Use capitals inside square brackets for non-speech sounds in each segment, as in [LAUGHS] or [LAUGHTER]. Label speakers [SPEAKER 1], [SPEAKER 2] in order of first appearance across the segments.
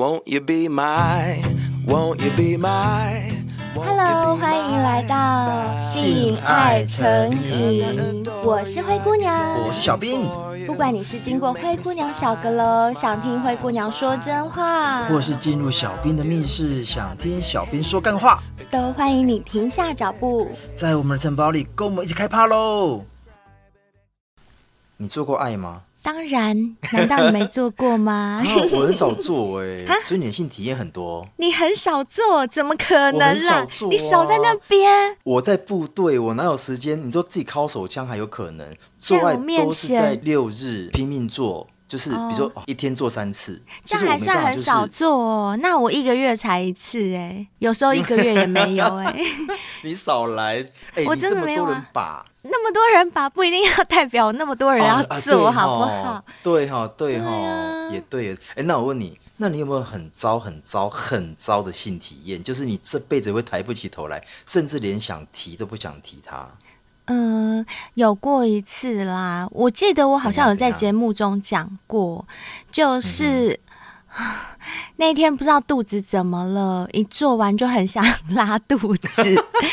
[SPEAKER 1] Won't you be my, won't you be my
[SPEAKER 2] Hello，欢迎来到性爱成瘾，我是灰姑娘，
[SPEAKER 3] 我是小兵。
[SPEAKER 2] 不管你是经过灰姑娘小阁楼，想听灰姑娘说真话，
[SPEAKER 3] 或是进入小兵的密室，想听小兵说干话，
[SPEAKER 2] 都欢迎你停下脚步，
[SPEAKER 3] 在我们的城堡里跟我们一起开趴喽！你做过爱吗？
[SPEAKER 2] 当然，难道你没做过吗？[LAUGHS]
[SPEAKER 3] 我很少做哎，[LAUGHS] 所以你的性体验很多。
[SPEAKER 2] 你很少做，怎么可能啦？
[SPEAKER 3] 啊、
[SPEAKER 2] 你少在那边。
[SPEAKER 3] 我在部队，我哪有时间？你说自己尻手枪还有可能，做爱都是在六日拼命做，就是比如说一天做三次，
[SPEAKER 2] 这样还算很少做哦。那我一个月才一次哎，有时候一个月也没有哎。[LAUGHS]
[SPEAKER 3] 你少来哎，
[SPEAKER 2] 我真的没有
[SPEAKER 3] 把。
[SPEAKER 2] 那么多人吧不一定要代表那么多人要做，好不好？
[SPEAKER 3] 对哈，对哈，也对。哎，那我问你，那你有没有很糟、很糟、很糟的性体验？就是你这辈子会抬不起头来，甚至连想提都不想提它。
[SPEAKER 2] 嗯，有过一次啦。我记得我好像有在节目中讲过，就是。[SIGHS] 那天不知道肚子怎么了，一做完就很想拉肚子。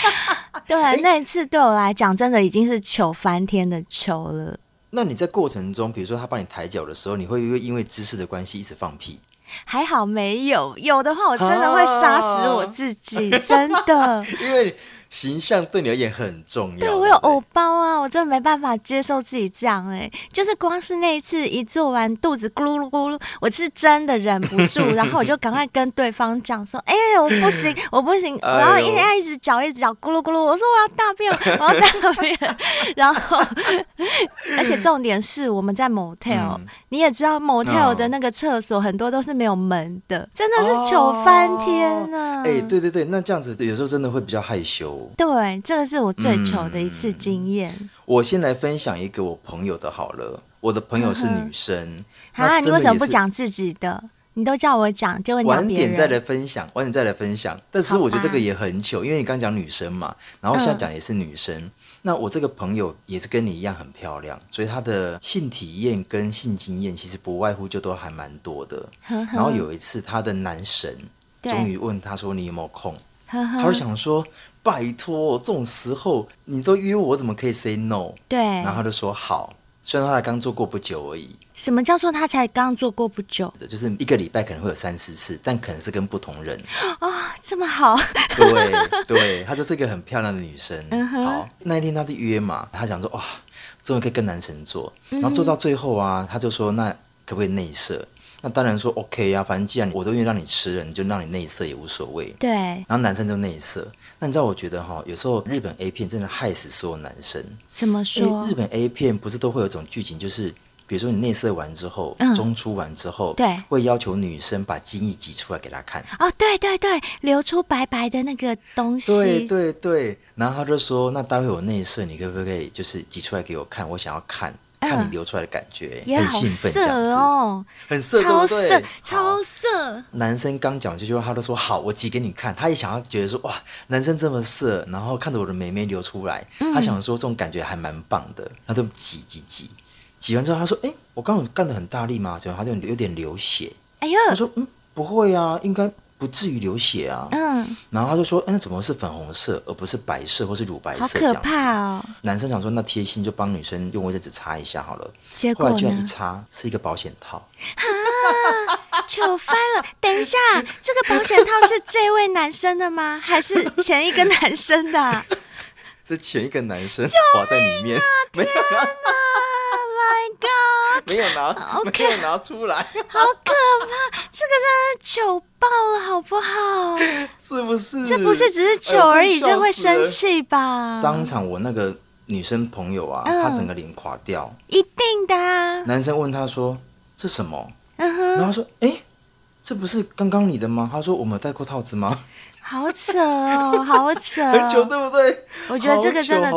[SPEAKER 2] [LAUGHS] 对，那一次对我来讲，真的已经是糗翻天的糗了。
[SPEAKER 3] 那你在过程中，比如说他帮你抬脚的时候，你会不会因为姿势的关系一直放屁？
[SPEAKER 2] 还好没有，有的话我真的会杀死我自己，啊、真的。[LAUGHS]
[SPEAKER 3] 因为。形象对你而言很重要。
[SPEAKER 2] 对，我有偶包啊，我真的没办法接受自己这样哎、欸，就是光是那一次一做完肚子咕噜咕噜，我是真的忍不住，[LAUGHS] 然后我就赶快跟对方讲说，哎、欸，我不行，[LAUGHS] 我不行，然后一直一直脚一直脚咕噜咕噜，我说我要大便，[LAUGHS] 我要大便，然后而且重点是我们在 motel，、嗯、你也知道 motel 的那个厕所很多都是没有门的，真的是糗翻天啊！
[SPEAKER 3] 哎、哦欸，对对对，那这样子有时候真的会比较害羞。
[SPEAKER 2] 对，这个是我最糗的一次经验。
[SPEAKER 3] 嗯、我先来分享一个我朋友的好了。我的朋友是女生，
[SPEAKER 2] 啊，你为什么不讲自己的？你都叫我讲，就会讲别人。
[SPEAKER 3] 晚点再来分享，晚点再来分享。但是我觉得这个也很糗，因为你刚讲女生嘛，然后现在讲也是女生。嗯、那我这个朋友也是跟你一样很漂亮，所以她的性体验跟性经验其实不外乎就都还蛮多的。呵呵然后有一次，她的男神终于问她说：“你有没有空？”呵呵他就想说。拜托，这种时候你都约我，怎么可以 say no？
[SPEAKER 2] 对，
[SPEAKER 3] 然后他就说好，虽然他才刚做过不久而已。
[SPEAKER 2] 什么叫做他才刚做过不久？
[SPEAKER 3] 就是一个礼拜可能会有三四次，但可能是跟不同人。
[SPEAKER 2] 啊、哦，这么好？
[SPEAKER 3] 对对，[LAUGHS] 她就是一个很漂亮的女生。嗯、好，那一天他就约嘛，他想说哇，终于可以跟男神做，然后做到最后啊，他就说那可不可以内射？那当然说 OK 啊，反正既然我都愿意让你吃了，你就让你内射也无所谓。
[SPEAKER 2] 对，
[SPEAKER 3] 然后男生就内射。那你知道，我觉得哈，有时候日本 A 片真的害死所有男生。
[SPEAKER 2] 怎么说？
[SPEAKER 3] 日本 A 片不是都会有一种剧情，就是比如说你内射完之后，嗯、中出完之后，
[SPEAKER 2] 对，
[SPEAKER 3] 会要求女生把精液挤出来给他看。
[SPEAKER 2] 哦，对对对，流出白白的那个东西。
[SPEAKER 3] 对对对，然后他就说：“那待会有内射，你可不可以就是挤出来给我看？我想要看。”看你流出来的感觉，嗯、很兴奋，这样子
[SPEAKER 2] 哦，
[SPEAKER 3] 很色，
[SPEAKER 2] 超色，超色。
[SPEAKER 3] 男生刚讲这句话，他都说好，我挤给你看。他也想要觉得说哇，男生这么色，然后看着我的妹妹流出来，嗯、他想说这种感觉还蛮棒的。他就挤挤挤，挤完之后他说，哎、欸，我刚刚干得很大力嘛？结果他就有点流血。哎呦，他说嗯，不会啊，应该。不至于流血啊，嗯，然后他就说，哎，那怎么是粉红色而不是白色或是乳白色？好
[SPEAKER 2] 可怕哦！
[SPEAKER 3] 男生想说，那贴心就帮女生用卫生纸擦一下好了。
[SPEAKER 2] 结果？
[SPEAKER 3] 一擦是一个保险套，
[SPEAKER 2] 啊，糗翻了！等一下，[LAUGHS] 这个保险套是这位男生的吗？还是前一个男生的？[LAUGHS]
[SPEAKER 3] 这前一个男生滑在里面，
[SPEAKER 2] 天哪！[LAUGHS]
[SPEAKER 3] 没有拿，Okay. 没有拿出来，
[SPEAKER 2] 好可怕！这个真的糗爆了，好不好？
[SPEAKER 3] 是不是？
[SPEAKER 2] 这不是只是糗而已，这、哎、会生气吧？
[SPEAKER 3] 当场我那个女生朋友啊，嗯、她整个脸垮掉，
[SPEAKER 2] 一定的、啊。
[SPEAKER 3] 男生问她说：“这什么？”
[SPEAKER 2] 嗯、
[SPEAKER 3] 然后她说：“哎，这不是刚刚你的吗？”她说：“我们有戴过套子吗？”
[SPEAKER 2] 好扯哦，好扯，
[SPEAKER 3] 很久，对不对？
[SPEAKER 2] 我觉得这个真的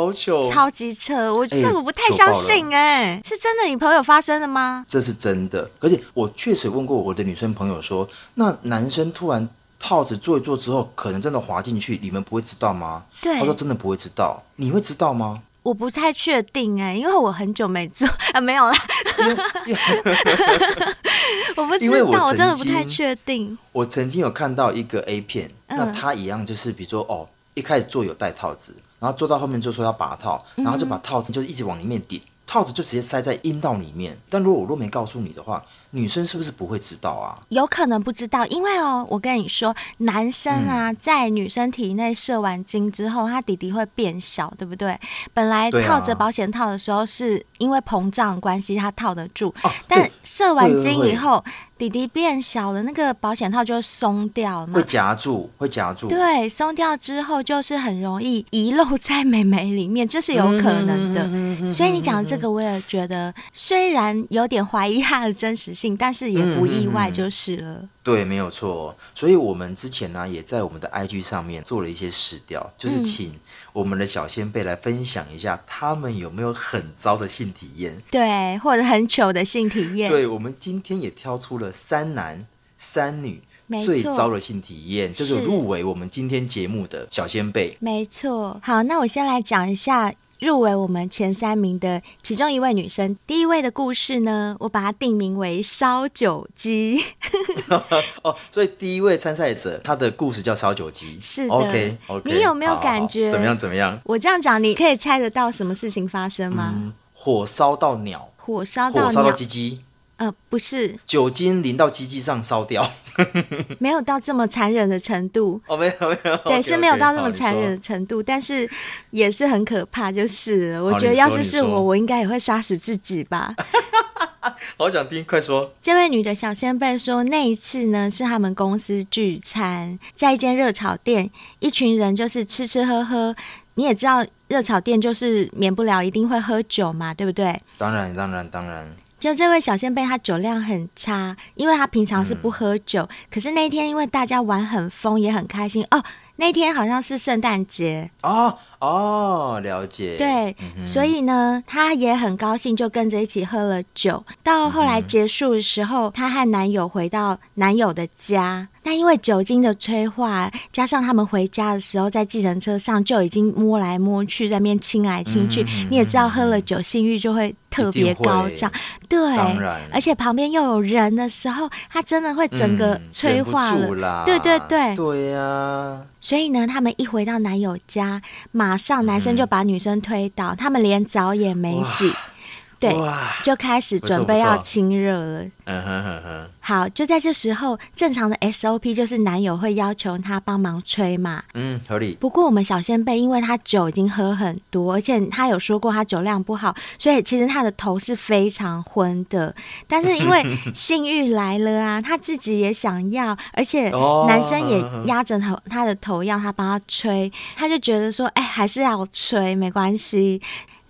[SPEAKER 2] 超级扯，我这我不太相信哎，是真的？你朋友发生的吗？
[SPEAKER 3] 这是真的，而且我确实问过我的女生朋友说，那男生突然套子做一做之后，可能真的滑进去，你们不会知道吗？
[SPEAKER 2] 对，
[SPEAKER 3] 他说真的不会知道，你会知道吗？
[SPEAKER 2] 我不太确定哎，因为我很久没做 [LAUGHS] 啊，没有啦。[LAUGHS] 我不知道，我，我真的不太确定。
[SPEAKER 3] 我曾经有看到一个 A 片，嗯、那它一样就是，比如说哦，一开始做有戴套子，然后做到后面就说要拔套，然后就把套子就一直往里面顶，套子就直接塞在阴道里面。但如果我若没告诉你的话。女生是不是不会知道啊？
[SPEAKER 2] 有可能不知道，因为哦，我跟你说，男生啊，嗯、在女生体内射完精之后，他弟弟会变小，对不对？本来套着保险套的时候，是因为膨胀关系，他套得住，啊、但射完精以后。弟弟变小了，那个保险套就会松掉嘛，
[SPEAKER 3] 会夹住，会夹住。
[SPEAKER 2] 对，松掉之后就是很容易遗漏在美眉里面，这是有可能的。所以你讲的这个，我也觉得，虽然有点怀疑它的真实性，但是也不意外就是了。
[SPEAKER 3] 对，没有错。所以我们之前呢，也在我们的 IG 上面做了一些试调，就是请我们的小先辈来分享一下，他们有没有很糟的性体验，
[SPEAKER 2] 对，或者很糗的性体验。
[SPEAKER 3] 对，我们今天也挑出了三男三女最糟的性体验，就是入围我们今天节目的小先辈。
[SPEAKER 2] 没错。好，那我先来讲一下。入围我们前三名的其中一位女生，第一位的故事呢，我把它定名为烧酒鸡。[LAUGHS]
[SPEAKER 3] 哦，所以第一位参赛者她的故事叫烧酒鸡。
[SPEAKER 2] 是的。
[SPEAKER 3] OK OK。
[SPEAKER 2] 你有没有感觉？
[SPEAKER 3] 怎么样？怎么样？
[SPEAKER 2] 我这样讲，你可以猜得到什么事情发生吗？
[SPEAKER 3] 嗯、火烧到鸟。
[SPEAKER 2] 火烧到鸟。
[SPEAKER 3] 火烧到鸡鸡。
[SPEAKER 2] 呃，不是，
[SPEAKER 3] 酒精淋到鸡鸡上烧掉，[LAUGHS]
[SPEAKER 2] 没有到这么残忍的程度。
[SPEAKER 3] 哦，没有没有，
[SPEAKER 2] 对，okay, 是没有到这么残忍的程度，但是也是很可怕，就是了。我觉得要是是我，我应该也会杀死自己吧。[LAUGHS]
[SPEAKER 3] 好想听，快说。
[SPEAKER 2] 这位女的小仙贝说，那一次呢是他们公司聚餐，在一间热炒店，一群人就是吃吃喝喝。你也知道，热炒店就是免不了一定会喝酒嘛，对不对？
[SPEAKER 3] 当然，当然，当然。
[SPEAKER 2] 就这位小仙贝，他酒量很差，因为他平常是不喝酒，嗯、可是那一天因为大家玩很疯，也很开心哦。那天好像是圣诞节
[SPEAKER 3] 哦哦，了解。
[SPEAKER 2] 对，嗯、所以呢，他也很高兴，就跟着一起喝了酒。到后来结束的时候，她、嗯、和男友回到男友的家。那因为酒精的催化，加上他们回家的时候在计程车上就已经摸来摸去，在那边亲来亲去。嗯、你也知道，喝了酒性欲就会特别高涨。对，
[SPEAKER 3] 然
[SPEAKER 2] 而且旁边又有人的时候，他真的会整个催化了。嗯、对对对，
[SPEAKER 3] 对呀、啊。
[SPEAKER 2] 所以呢，他们一回到男友家，马上男生就把女生推倒，嗯、他们连澡也没洗。对，就开始准备要亲热了。嗯哼哼哼。好，就在这时候，正常的 SOP 就是男友会要求他帮忙吹嘛。
[SPEAKER 3] 嗯，合理。
[SPEAKER 2] 不过我们小仙贝，因为他酒已经喝很多，而且他有说过他酒量不好，所以其实他的头是非常昏的。但是因为 [LAUGHS] 性欲来了啊，他自己也想要，而且男生也压着头他的头要他帮他吹，他就觉得说，哎，还是要吹，没关系。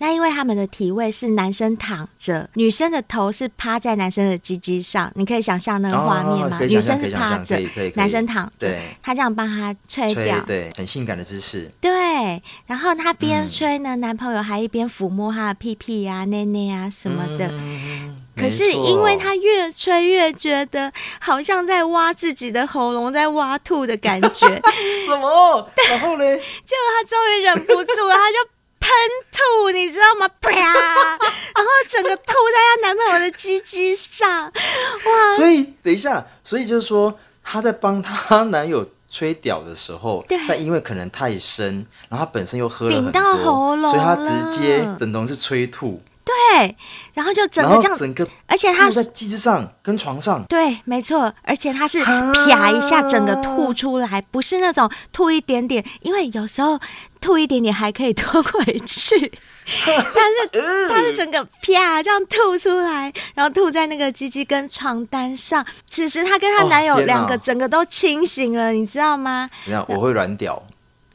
[SPEAKER 2] 那因为他们的体位是男生躺着，女生的头是趴在男生的鸡鸡上，你可以想象那个画面吗？女生是趴着，男生躺着，对他这样帮他吹掉，
[SPEAKER 3] 对，很性感的姿势。
[SPEAKER 2] 对，然后他边吹呢，嗯、男朋友还一边抚摸他的屁屁啊、内内啊什么的。嗯、可是因为他越吹越觉得好像在挖自己的喉咙，在挖吐的感觉。[LAUGHS]
[SPEAKER 3] 什么？然后呢？[LAUGHS]
[SPEAKER 2] 结果他终于忍不住了，他就。喷吐，你知道吗？啪！[LAUGHS] 然后整个吐在她男朋友的鸡鸡上，哇！
[SPEAKER 3] 所以等一下，所以就是说，她在帮她男友吹屌的时候，对但因为可能太深，然后她本身又喝了很多，
[SPEAKER 2] 顶到喉咙，
[SPEAKER 3] 所以她直接等同是吹吐。
[SPEAKER 2] 对，然后就整个这样，
[SPEAKER 3] 整个，
[SPEAKER 2] 而且他
[SPEAKER 3] 在机子上跟床上，
[SPEAKER 2] 对，没错，而且他是啪一下整个吐出来，啊、不是那种吐一点点，因为有时候吐一点点还可以吞回去，[LAUGHS] 但是他是整个啪这样吐出来，然后吐在那个鸡鸡跟床单上。此时她跟她男友两个整个都清醒了，你知道吗？
[SPEAKER 3] 你看，我会软屌，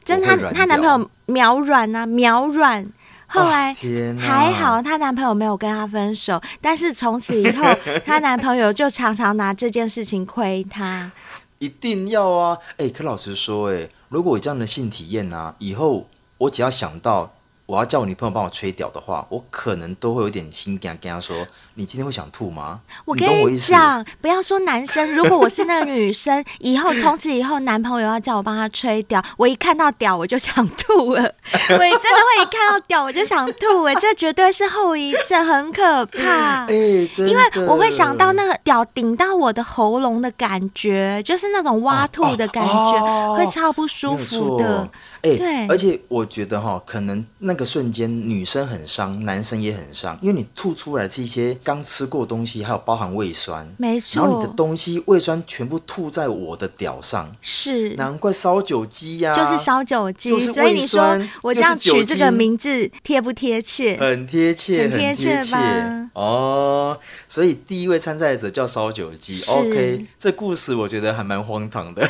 [SPEAKER 2] 真的，她她男朋友秒软啊，秒软。后来还好，她男朋友没有跟她分手，但是从此以后，她男朋友就常常拿这件事情亏她。
[SPEAKER 3] 一定要啊！哎、欸，可老实说，哎，如果有这样的性体验啊，以后我只要想到我要叫我女朋友帮我吹屌的话，我可能都会有点心跟跟她说：“你今天会想吐吗？”
[SPEAKER 2] 我跟你讲，不要说男生，如果我是那个女生，以后从此以后男朋友要叫我帮他吹屌，我一看到屌我就想吐了，我真的会一看到屌我就想吐，哎，这绝对是后遗症，很可怕。[LAUGHS] 哎，因为我会想到那个屌顶到我的喉咙的感觉，就是那种挖吐的感觉，会超不舒服的。
[SPEAKER 3] 哎，对，而且我觉得哈，可能那个瞬间女生很伤，男生也很伤，因为你吐出来是一些刚吃过的东西，还有包含胃酸，
[SPEAKER 2] 没错。
[SPEAKER 3] 然后你的东西胃酸全部吐在我的屌上，
[SPEAKER 2] 是，
[SPEAKER 3] 难怪烧酒鸡呀，
[SPEAKER 2] 就是烧酒鸡。所以你说我这样取这个名字贴不贴切？
[SPEAKER 3] 很贴切，
[SPEAKER 2] 很贴切吧？
[SPEAKER 3] 哦，所以第一位参赛者叫烧酒鸡。OK，这故事我觉得还蛮荒唐的。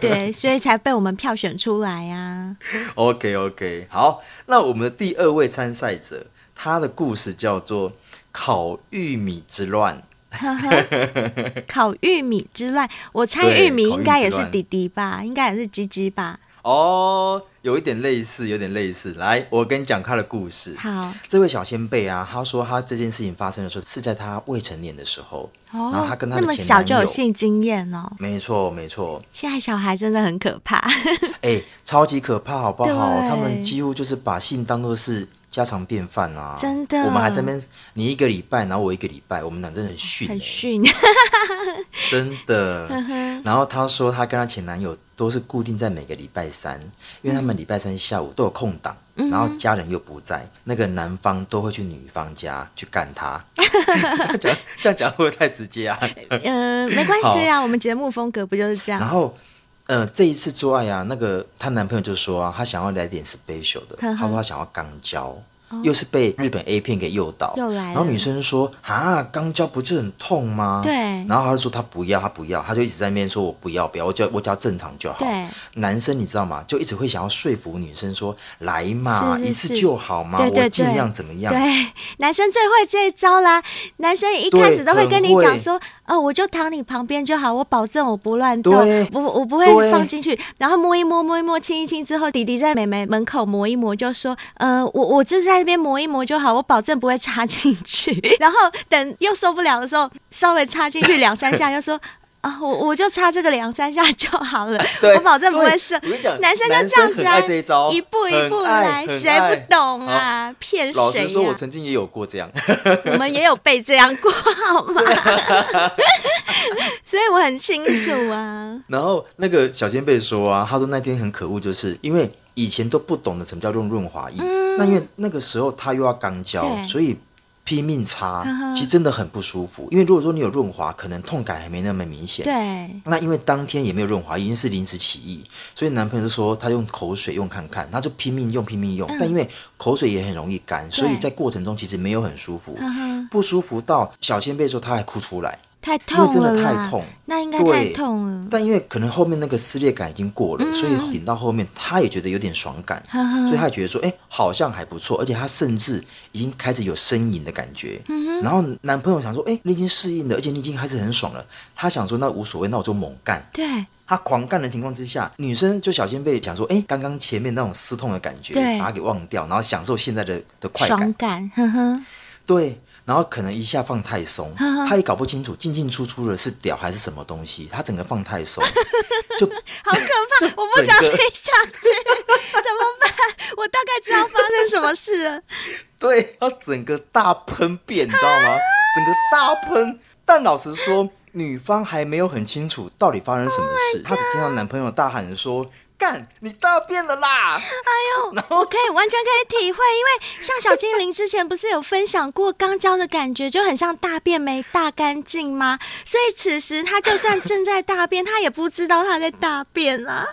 [SPEAKER 2] 对，所以才被我们票选出来 [LAUGHS] 呀。
[SPEAKER 3] OK OK，好，那我们的第二位参赛者，他的故事叫做烤玉米之乱。[LAUGHS]
[SPEAKER 2] 烤玉米之乱，我猜玉米应该也是弟弟吧，应该也是鸡鸡吧。
[SPEAKER 3] 哦，有一点类似，有点类似。来，我跟你讲他的故事。
[SPEAKER 2] 好，
[SPEAKER 3] 这位小先辈啊，他说他这件事情发生的时候是在他未成年的时候，哦、然后他跟他的前男友那么小
[SPEAKER 2] 就有性经验哦。
[SPEAKER 3] 没错，没错。
[SPEAKER 2] 现在小孩真的很可怕，
[SPEAKER 3] 哎、欸，超级可怕，好不好？他们几乎就是把性当做是家常便饭啊，
[SPEAKER 2] 真的。
[SPEAKER 3] 我们还在那边，你一个礼拜，然后我一个礼拜，我们俩真的很逊、欸，
[SPEAKER 2] 很逊，[LAUGHS]
[SPEAKER 3] 真的。然后他说他跟他前男友。都是固定在每个礼拜三，因为他们礼拜三下午都有空档，嗯、然后家人又不在，那个男方都会去女方家去干他。[LAUGHS] 这样讲，这样讲会不会太直接啊？
[SPEAKER 2] 嗯、呃，没关系啊，我们节目风格不就是这样？
[SPEAKER 3] 然后，呃，这一次做爱啊，那个她男朋友就说啊，他想要来点 special 的，他说他想要肛交。又是被日本 A 片给诱导，
[SPEAKER 2] 又来。
[SPEAKER 3] 然后女生说：“啊，肛交不就很痛吗？”
[SPEAKER 2] 对。
[SPEAKER 3] 然后他就说他不要，他不要，他就一直在那边说：“我不要，不要，我叫我叫正常就好。”
[SPEAKER 2] 对。
[SPEAKER 3] 男生你知道吗？就一直会想要说服女生说：“来嘛，
[SPEAKER 2] 是是是
[SPEAKER 3] 一次就好嘛，
[SPEAKER 2] 对对对
[SPEAKER 3] 我尽量怎么样？”
[SPEAKER 2] 对，男生最会这一招啦。男生一开始都会跟你讲说：“哦，我就躺你旁边就好，我保证我不乱动，
[SPEAKER 3] 对
[SPEAKER 2] 不，我不会放进去。然后摸一摸，摸一摸，亲一亲之后，弟弟在妹妹门口磨一磨，就说：‘呃，我我就是在那边磨一磨就。’好，我保证不会插进去。[LAUGHS] 然后等又受不了的时候，稍微插进去两三下，又说 [LAUGHS] 啊，我我就插这个两三下就好了，[LAUGHS] 我保证不会射。男生就这样子啊，
[SPEAKER 3] 一
[SPEAKER 2] 一步一步来，谁不懂啊？骗谁啊？
[SPEAKER 3] 老实说，我曾经也有过这样，
[SPEAKER 2] 我们也有被这样过，好吗？所以我很清楚啊。
[SPEAKER 3] 然后那个小仙贝说啊，他说那天很可恶，就是因为。以前都不懂得什么叫用润滑液，嗯、那因为那个时候他又要肛交，所以拼命擦，其实真的很不舒服。因为如果说你有润滑，可能痛感还没那么明显。
[SPEAKER 2] 对，
[SPEAKER 3] 那因为当天也没有润滑液，因为是临时起意，所以男朋友就说他用口水用看看，他就拼命用拼命用。嗯、但因为口水也很容易干，所以在过程中其实没有很舒服，不舒服到小仙贝说他还哭出来。
[SPEAKER 2] 太痛了，
[SPEAKER 3] 因为真的太痛，
[SPEAKER 2] 那应该太痛了。
[SPEAKER 3] 但因为可能后面那个撕裂感已经过了，嗯、所以顶到后面他也觉得有点爽感，呵呵所以他也觉得说，哎、欸，好像还不错，而且他甚至已经开始有呻吟的感觉。嗯、哼然后男朋友想说，哎、欸，你已经适应了，而且你已经开始很爽了。他想说，那无所谓，那我就猛干。
[SPEAKER 2] 对，
[SPEAKER 3] 他狂干的情况之下，女生就小心被讲说，哎、欸，刚刚前面那种撕痛的感
[SPEAKER 2] 觉，
[SPEAKER 3] 把它给忘掉，然后享受现在的的快感。
[SPEAKER 2] 爽感，呵呵，
[SPEAKER 3] 对。然后可能一下放太松，他也搞不清楚进进出出的是屌还是什么东西，他整个放太松，[LAUGHS] 就
[SPEAKER 2] 好可怕，我不想听下去，怎么办？我大概知道发生什么事了。[LAUGHS]
[SPEAKER 3] 对，他整个大喷便，你知道吗？整个大喷。但老实说，女方还没有很清楚到底发生什么事，她、oh、只听到男朋友大喊说。干，你大便了啦！
[SPEAKER 2] 哎呦，[LAUGHS] 我可以完全可以体会，因为像小精灵之前不是有分享过肛交的感觉，就很像大便没大干净吗？所以此时他就算正在大便，他也不知道他在大便啊。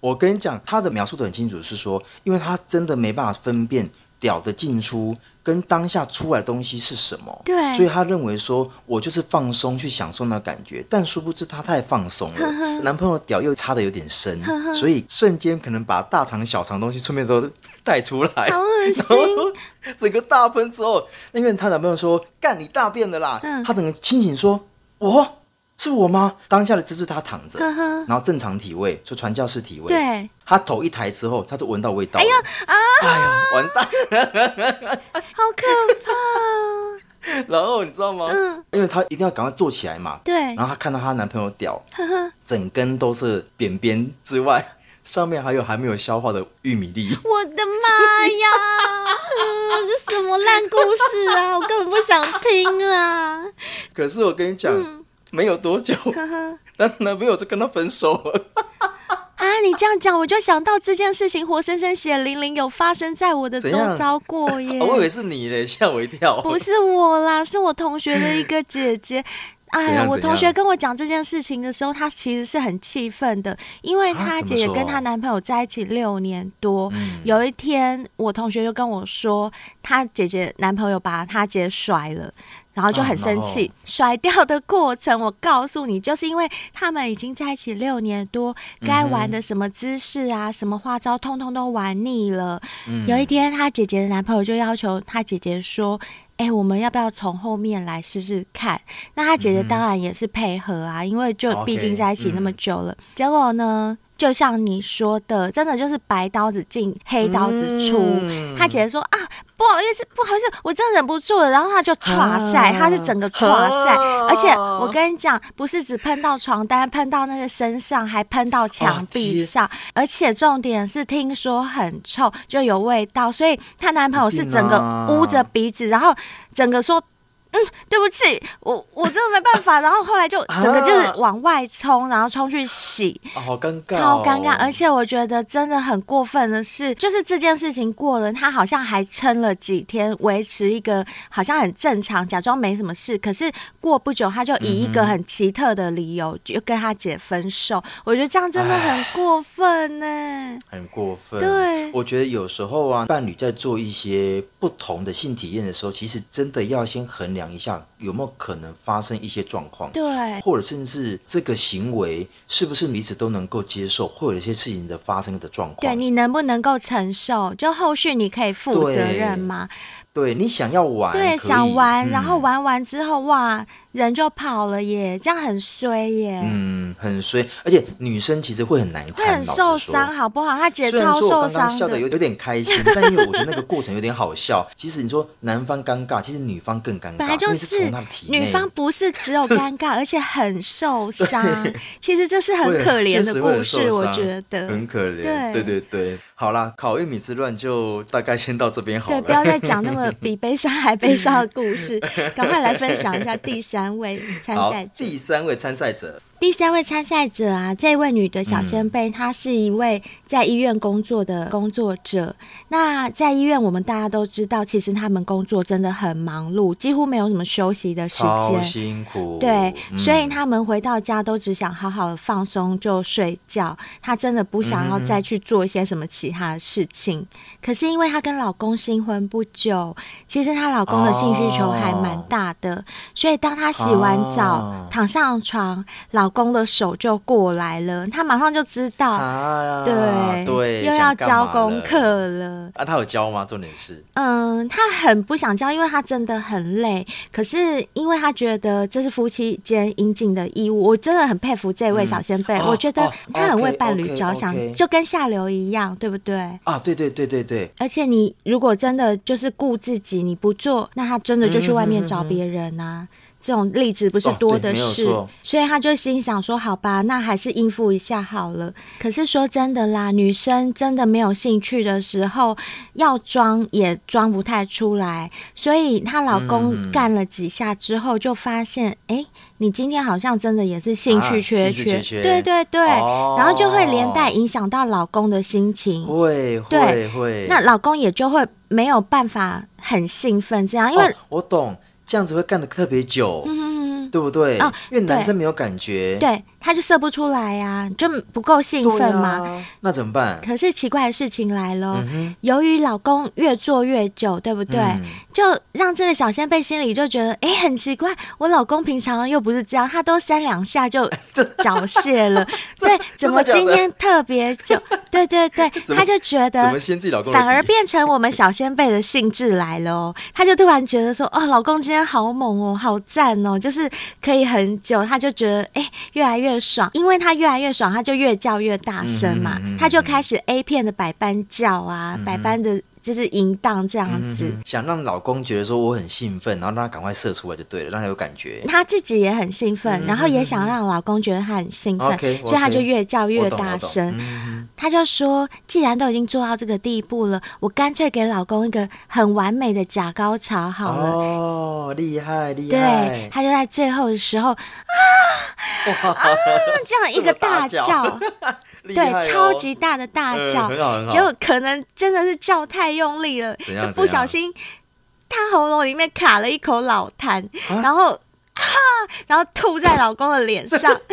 [SPEAKER 3] 我跟你讲，他的描述的很清楚，是说，因为他真的没办法分辨屌的进出。跟当下出来的东西是什么？
[SPEAKER 2] 对，
[SPEAKER 3] 所以他认为说，我就是放松去享受那感觉，但殊不知他太放松了，呵呵。男朋友屌又插的有点深，所以瞬间可能把大肠小肠东西顺便都带出来，
[SPEAKER 2] 好恶心！
[SPEAKER 3] 整个大喷之后，因为她男朋友说干你大便的啦，嗯、他整个清醒说，我是我吗？当下的姿势他躺着，
[SPEAKER 2] 呵呵
[SPEAKER 3] 然后正常体位，就传教士体位。
[SPEAKER 2] 对，
[SPEAKER 3] 他头一抬之后，他就闻到味道。
[SPEAKER 2] 哎呀啊！
[SPEAKER 3] 哎呀，完蛋，[LAUGHS]
[SPEAKER 2] 好可怕。[LAUGHS]
[SPEAKER 3] 然后你知道吗？
[SPEAKER 2] 嗯，
[SPEAKER 3] 因为她一定要赶快坐起来嘛。
[SPEAKER 2] 对。
[SPEAKER 3] 然后她看到她男朋友屌，整根都是扁扁之外，[LAUGHS] 上面还有还没有消化的玉米粒。
[SPEAKER 2] 我的妈呀！嗯，这什么烂故事啊！我根本不想听啊。
[SPEAKER 3] 可是我跟你讲，
[SPEAKER 2] 嗯、
[SPEAKER 3] 没有多久，[LAUGHS] 但男朋友就跟他分手了。
[SPEAKER 2] 啊，你这样讲，我就想到这件事情活生生血淋淋有发生在我的周遭过耶。[LAUGHS]
[SPEAKER 3] 我以为是你嘞，吓我一跳。
[SPEAKER 2] 不是我啦，是我同学的一个姐姐。[LAUGHS] 哎呀，我同学跟我讲这件事情的时候，她其实是很气愤的，因为她姐姐跟她男朋友在一起六年多。嗯、有一天，我同学就跟我说，她姐姐男朋友把她姐甩了，然后就很生气。啊、甩掉的过程，我告诉你，就是因为他们已经在一起六年多，该玩的什么姿势啊、嗯、什么花招，通通都玩腻了。嗯、有一天，她姐姐的男朋友就要求她姐姐说。哎、欸，我们要不要从后面来试试看？那他姐姐当然也是配合啊，嗯、因为就毕竟在一起那么久了。Okay, 嗯、结果呢，就像你说的，真的就是白刀子进黑刀子出。嗯、他姐姐说啊。不好意思，不好意思，我真的忍不住了。然后他就剉赛，他是整个剉赛，而且我跟你讲，不是只喷到床单，喷到那个身上，还喷到墙壁上，而且重点是听说很臭，就有味道，所以她男朋友是整个捂着鼻子，然后整个说。嗯，对不起，我我真的没办法。[LAUGHS] 然后后来就整个就是往外冲，然后冲去洗，
[SPEAKER 3] 啊、好尴尬、哦，
[SPEAKER 2] 超尴尬。而且我觉得真的很过分的是，就是这件事情过了，他好像还撑了几天，维持一个好像很正常，假装没什么事。可是过不久，他就以一个很奇特的理由就跟他姐分手。我觉得这样真的很过分呢，
[SPEAKER 3] 很过分。
[SPEAKER 2] 对，
[SPEAKER 3] 我觉得有时候啊，伴侣在做一些不同的性体验的时候，其实真的要先衡量。量一下有没有可能发生一些状况，
[SPEAKER 2] 对，
[SPEAKER 3] 或者甚至这个行为是不是彼此都能够接受，会有一些事情的发生的状况，
[SPEAKER 2] 对，你能不能够承受？就后续你可以负责任吗？
[SPEAKER 3] 对，你想要玩，
[SPEAKER 2] 对，想玩，
[SPEAKER 3] 嗯、
[SPEAKER 2] 然后玩完之后哇。人就跑了耶，这样很衰耶。
[SPEAKER 3] 嗯，很衰，而且女生其实会很难看，
[SPEAKER 2] 会很受伤，好不好？她姐超受伤的。
[SPEAKER 3] 笑的有有点开心，[LAUGHS] 但因为我觉得那个过程有点好笑。其实你说男方尴尬，其实女方更尴尬。
[SPEAKER 2] 本来就是，女方不是只有尴尬，[LAUGHS] 而且很受伤。其实这是很可怜的故事，我觉得
[SPEAKER 3] 很可怜。对对对对，好啦，烤玉米之乱就大概先到这边好了。
[SPEAKER 2] 对，不要再讲那么比悲伤还悲伤的故事，[LAUGHS] 赶快来分享一下第三。三位参赛者，
[SPEAKER 3] 第三位参赛者。
[SPEAKER 2] 第三位参赛者啊，这位女的小仙贝，嗯、她是一位在医院工作的工作者。那在医院，我们大家都知道，其实他们工作真的很忙碌，几乎没有什么休息的时间，
[SPEAKER 3] 超辛苦。
[SPEAKER 2] 对，嗯、所以他们回到家都只想好好的放松就睡觉，她真的不想要再去做一些什么其他的事情。嗯、可是因为她跟老公新婚不久，其实她老公的性需求还蛮大的，哦、所以当她洗完澡、哦、躺上床，老老公的手就过来了，他马上就知道，啊、对
[SPEAKER 3] 对，
[SPEAKER 2] 又要交功课了。
[SPEAKER 3] 啊，他有教吗？重点是，
[SPEAKER 2] 嗯，他很不想教，因为他真的很累。可是因为他觉得这是夫妻间应尽的义务，我真的很佩服这位小仙贝。嗯、我觉得他很为伴侣着想，就跟下流一样，对不对？
[SPEAKER 3] 啊，对对对对对。
[SPEAKER 2] 而且你如果真的就是顾自己，你不做，那他真的就去外面找别人啊。这种例子不是多的是，哦、所以他就心想说：“好吧，那还是应付一下好了。”可是说真的啦，女生真的没有兴趣的时候，要装也装不太出来。所以她老公干了几下之后，就发现：“哎、嗯，你今天好像真的也是兴趣缺缺。啊”对对对，哦、然后就会连带影响到老公的心情。会
[SPEAKER 3] 会会，
[SPEAKER 2] 那老公也就会没有办法很兴奋这样，因为、哦、
[SPEAKER 3] 我懂。这样子会干的特别久，嗯、哼哼对不对？哦，因为男生没有感
[SPEAKER 2] 觉，对，他就射不出来呀、啊，就不够兴奋嘛、
[SPEAKER 3] 啊。那怎么办？
[SPEAKER 2] 可是奇怪的事情来了，
[SPEAKER 3] 嗯、
[SPEAKER 2] 由于老公越做越久，对不对？嗯、就让这个小仙贝心里就觉得，哎，很奇怪，我老公平常又不是这样，他都三两下就 [LAUGHS] 缴械了，[LAUGHS] 对，怎么今天特别就？[LAUGHS] 对对对，他就觉得反而变成我们小仙贝的兴致来了哦，他就突然觉得说，哦，老公今天好猛哦，好赞哦，就是可以很久，他就觉得，哎，越来越。越爽，因为他越来越爽，他就越叫越大声嘛，嗯、他就开始 A 片的百般叫啊，嗯、百般的。就是淫荡这样子，嗯，
[SPEAKER 3] 想让老公觉得说我很兴奋，然后让他赶快射出来就对了，让他有感觉。
[SPEAKER 2] 他自己也很兴奋，嗯、然后也想让老公觉得他很兴奋，嗯、所以他就越叫越大声。嗯、他就说，既然都已经做到这个地步了，我干脆给老公一个很完美的假高潮好了。
[SPEAKER 3] 哦，厉害厉
[SPEAKER 2] 害！对，他就在最后的时候啊啊，这样一个大叫。对，超级大的大叫，结果可能真的是叫太用力了，就不小心，他喉咙里面卡了一口老痰，然后哈，然后吐在老公的脸上。[LAUGHS]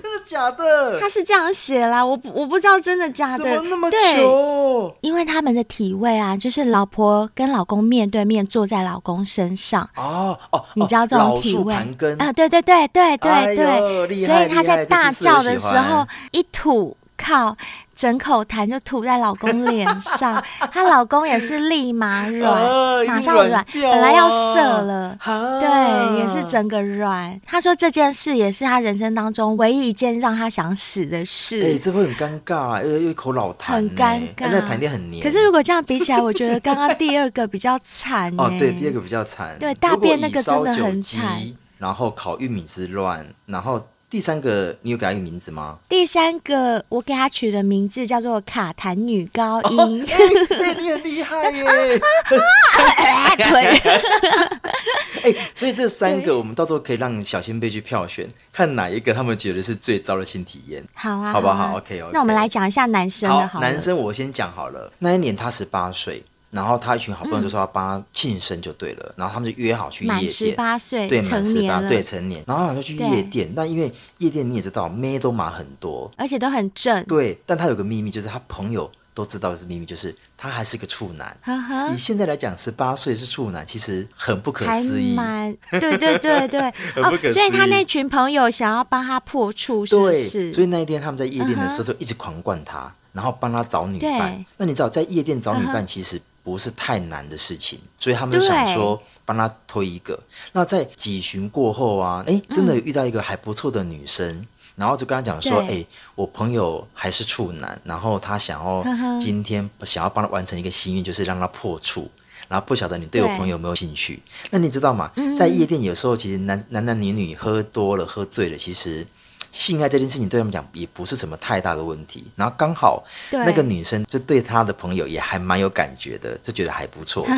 [SPEAKER 3] 真的假的？
[SPEAKER 2] 他是这样写啦，我不我不知道真的假的。
[SPEAKER 3] 怎么那么久？
[SPEAKER 2] 因为他们的体位啊，就是老婆跟老公面对面坐在老公身上。
[SPEAKER 3] 哦哦，
[SPEAKER 2] 你知道这种体位
[SPEAKER 3] 啊？
[SPEAKER 2] 对对对对对对，
[SPEAKER 3] 哎、
[SPEAKER 2] 所以他在大叫的时候一吐靠。整口痰就吐在老公脸上，[LAUGHS] 她老公也是立马软，啊、马上软，本来要射了，啊、对，也是整个软。她说这件事也是她人生当中唯一一件让她想死的事。
[SPEAKER 3] 哎、欸，这会很尴尬、啊，又有一口老痰，
[SPEAKER 2] 很尴尬，
[SPEAKER 3] 那痰点很黏。
[SPEAKER 2] 可是如果这样比起来，我觉得刚刚第二个比较惨。[LAUGHS]
[SPEAKER 3] 哦，对，第二个比较惨。
[SPEAKER 2] 对，大便那个真的很惨。
[SPEAKER 3] 然后烤玉米之乱，然后。第三个，你有给他一个名字吗？
[SPEAKER 2] 第三个，我给他取的名字叫做卡痰女高音。[LAUGHS]
[SPEAKER 3] 你很厉害耶！[LAUGHS] 哎，所以这三个我们到时候可以让小仙贝去票选，看哪一个他们觉得是最糟的性体验。
[SPEAKER 2] 好啊，
[SPEAKER 3] 好不好？OK OK。
[SPEAKER 2] 那我们来讲一下男生的好。
[SPEAKER 3] 好，男生我先讲好了。那一年他十八岁。然后他一群好朋友就说要帮他庆生就对了，嗯、然后他们就约好去夜店。满
[SPEAKER 2] 十八岁，
[SPEAKER 3] 对，
[SPEAKER 2] 成年了，
[SPEAKER 3] 对，成年。然后他就去夜店，对但因为夜店你也知道，妹都嘛很多，
[SPEAKER 2] 而且都很正。
[SPEAKER 3] 对，但他有个秘密，就是他朋友都知道的是秘密，就是他还是个处男。呵呵以现在来讲，十八岁是处男，其实很不可思议。
[SPEAKER 2] 蛮对对对对，[LAUGHS] 哦，所以他那群朋友想要帮他破处，是不是？
[SPEAKER 3] 对，所以那一天他们在夜店的时候就一直狂灌他，嗯、然后帮他找女伴。那你知道，在夜店找女伴其实。不是太难的事情，所以他们就想说帮他推一个。那在几巡过后啊，哎，真的遇到一个还不错的女生，嗯、然后就跟他讲说，哎对，我朋友还是处男，然后他想要今天想要帮他完成一个心愿，就是让他破处。然后不晓得你对我朋友有没有兴趣？那你知道吗？在夜店有时候其实男男男女女喝多了喝醉了，其实。性爱这件事情对他们讲也不是什么太大的问题，然后刚好那个女生就对他的朋友也还蛮有感觉的，就觉得还不错。[LAUGHS]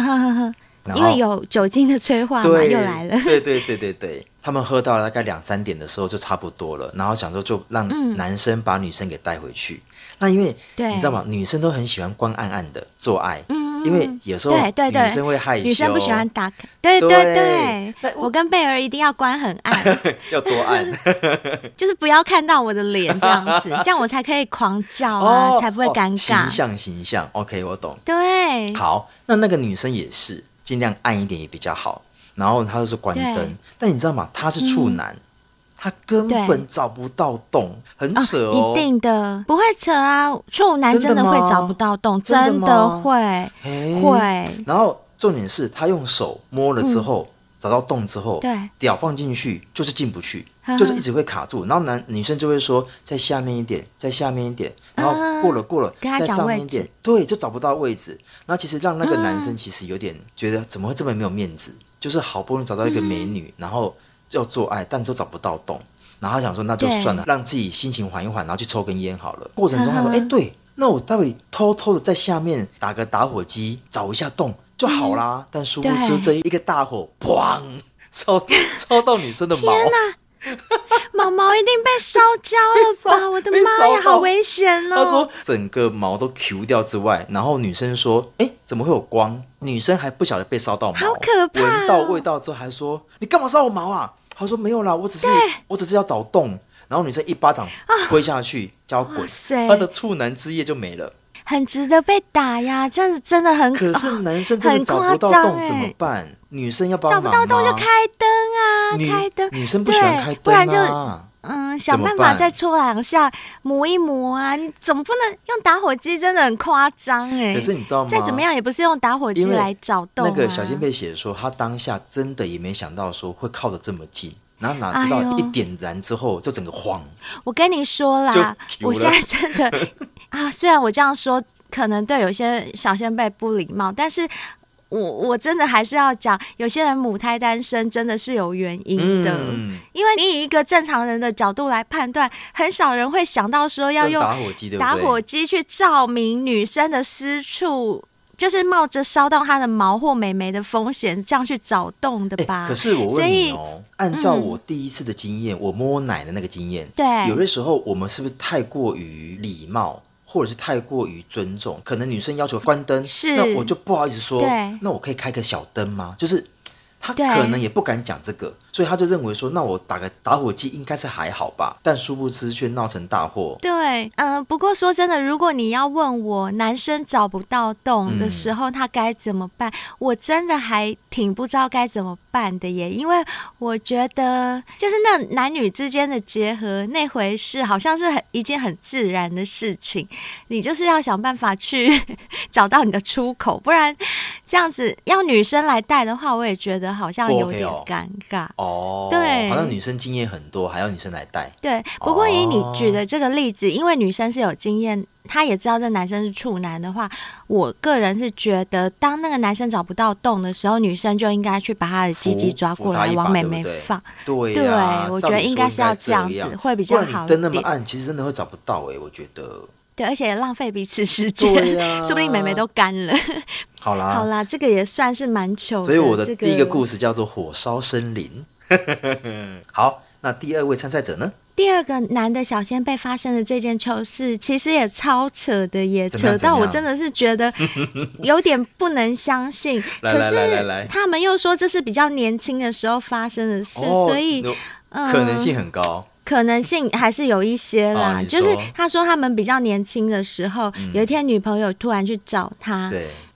[SPEAKER 3] 后
[SPEAKER 2] 因为有酒精的催化嘛，对又来了。
[SPEAKER 3] 对对对对对，他们喝到了大概两三点的时候就差不多了，然后想说就让男生把女生给带回去。嗯、那因为你知道吗？女生都很喜欢光暗暗的做爱。嗯因为有时候女生会害羞，
[SPEAKER 2] 女生不喜欢打开。对对对，我跟贝儿一定要关很暗，[LAUGHS]
[SPEAKER 3] 要多暗，[LAUGHS]
[SPEAKER 2] 就是不要看到我的脸这样子，[LAUGHS] 这样我才可以狂叫啊，才不会尴尬。
[SPEAKER 3] 形象形象，OK，我懂。
[SPEAKER 2] 对，
[SPEAKER 3] 好，那那个女生也是尽量暗一点也比较好。然后她就是关灯，但你知道吗？她是处男。他根本找不到洞，很扯哦。
[SPEAKER 2] 一定的。不会扯啊，处男真的会找不到洞，真的会会。然
[SPEAKER 3] 后重点是他用手摸了之后，找到洞之后，对，屌放进去就是进不去，就是一直会卡住。然后男女生就会说在下面一点，在下面一点，然后过了过了，在上面一点，对，就找不到位置。那其实让那个男生其实有点觉得怎么会这么没有面子，就是好不容易找到一个美女，然后。要做爱，但都找不到洞，然后他想说那就算了，对让自己心情缓一缓，然后去抽根烟好了。过程中他说：“哎、嗯，对，那我待会偷偷的在下面打个打火机，找一下洞就好啦。嗯”但殊不知这一个大火，砰，烧烧到女生的毛。天哪，
[SPEAKER 2] 毛毛一定被烧焦了吧？[LAUGHS] 我的妈呀，好危险哦！
[SPEAKER 3] 他说整个毛都 Q 掉之外，然后女生说：“哎，怎么会有光？”女生还不晓得被烧到毛，
[SPEAKER 2] 好可怕、哦！
[SPEAKER 3] 闻到味道之后还说：“你干嘛烧我毛啊？”他说没有啦，我只是我只是要找洞。然后女生一巴掌挥下去，叫他滚，他的处男之夜就没了。
[SPEAKER 2] 很值得被打呀，这样子真的很
[SPEAKER 3] 可是男生真的找不到洞怎么办？女生要帮忙？
[SPEAKER 2] 找不到洞就开灯啊，开灯。
[SPEAKER 3] 女生不喜欢开灯啊，
[SPEAKER 2] 不然就嗯想办法再搓两下磨一磨啊。你怎么不能用打火机？真的很夸张哎。
[SPEAKER 3] 可是你知道吗？
[SPEAKER 2] 再怎么样也不是用打火机来找洞。
[SPEAKER 3] 那个小仙贝写说，他当下真的也没想到说会靠得这么近。然后哪知道一点燃之后就整个慌。
[SPEAKER 2] 我跟你说啦，我现在真的 [LAUGHS] 啊，虽然我这样说可能对有些小仙贝不礼貌，但是我我真的还是要讲，有些人母胎单身真的是有原因的，嗯、因为你以一个正常人的角度来判断，很少人会想到说要用打火机，打火机去照明女生的私处。就是冒着烧到她的毛或美眉的风险，这样去找洞的吧？
[SPEAKER 3] 欸、可是我问你哦，按照我第一次的经验，嗯、我摸奶的那个经验，
[SPEAKER 2] 对，
[SPEAKER 3] 有的时候我们是不是太过于礼貌，或者是太过于尊重？可能女生要求关灯，
[SPEAKER 2] 是，
[SPEAKER 3] 那我就不好意思
[SPEAKER 2] 说，
[SPEAKER 3] 那我可以开个小灯吗？就是他可能也不敢讲这个。所以他就认为说，那我打个打火机应该是还好吧，但殊不知却闹成大祸。
[SPEAKER 2] 对，嗯、不过说真的，如果你要问我男生找不到洞的时候，他该怎么办，我真的还挺不知道该怎么办的耶。因为我觉得，就是那男女之间的结合那回事，好像是很一件很自然的事情。你就是要想办法去 [LAUGHS] 找到你的出口，不然这样子要女生来带的话，我也觉得好像有点尴尬。
[SPEAKER 3] 哦，
[SPEAKER 2] 对，
[SPEAKER 3] 好像女生经验很多，还要女生来带。
[SPEAKER 2] 对，不过以你举的这个例子，哦、因为女生是有经验，她也知道这男生是处男的话，我个人是觉得，当那个男生找不到洞的时候，女生就应该去把他的鸡鸡抓过来，往美眉放。
[SPEAKER 3] 对，
[SPEAKER 2] 对，我觉得应该是要这样子，会比较好。
[SPEAKER 3] 灯那么暗，其实真的会找不到哎、欸，我觉得。
[SPEAKER 2] 对，而且浪费彼此时间，[LAUGHS] 说不定美眉都干了。
[SPEAKER 3] 好啦，
[SPEAKER 2] 好啦，这个也算是蛮糗的。
[SPEAKER 3] 所以我的第一个故事叫做《火烧森林》。[LAUGHS] 好，那第二位参赛者呢？
[SPEAKER 2] 第二个男的小仙贝发生的这件糗事，其实也超扯的，也扯到我真的是觉得 [LAUGHS] 有点不能相信。[LAUGHS] 可是他们又说这是比较年轻的时候发生的事，哦、所以、
[SPEAKER 3] 呃、可能性很高，
[SPEAKER 2] 可能性还是有一些啦。哦、就是他说他们比较年轻的时候，嗯、有一天女朋友突然去找他。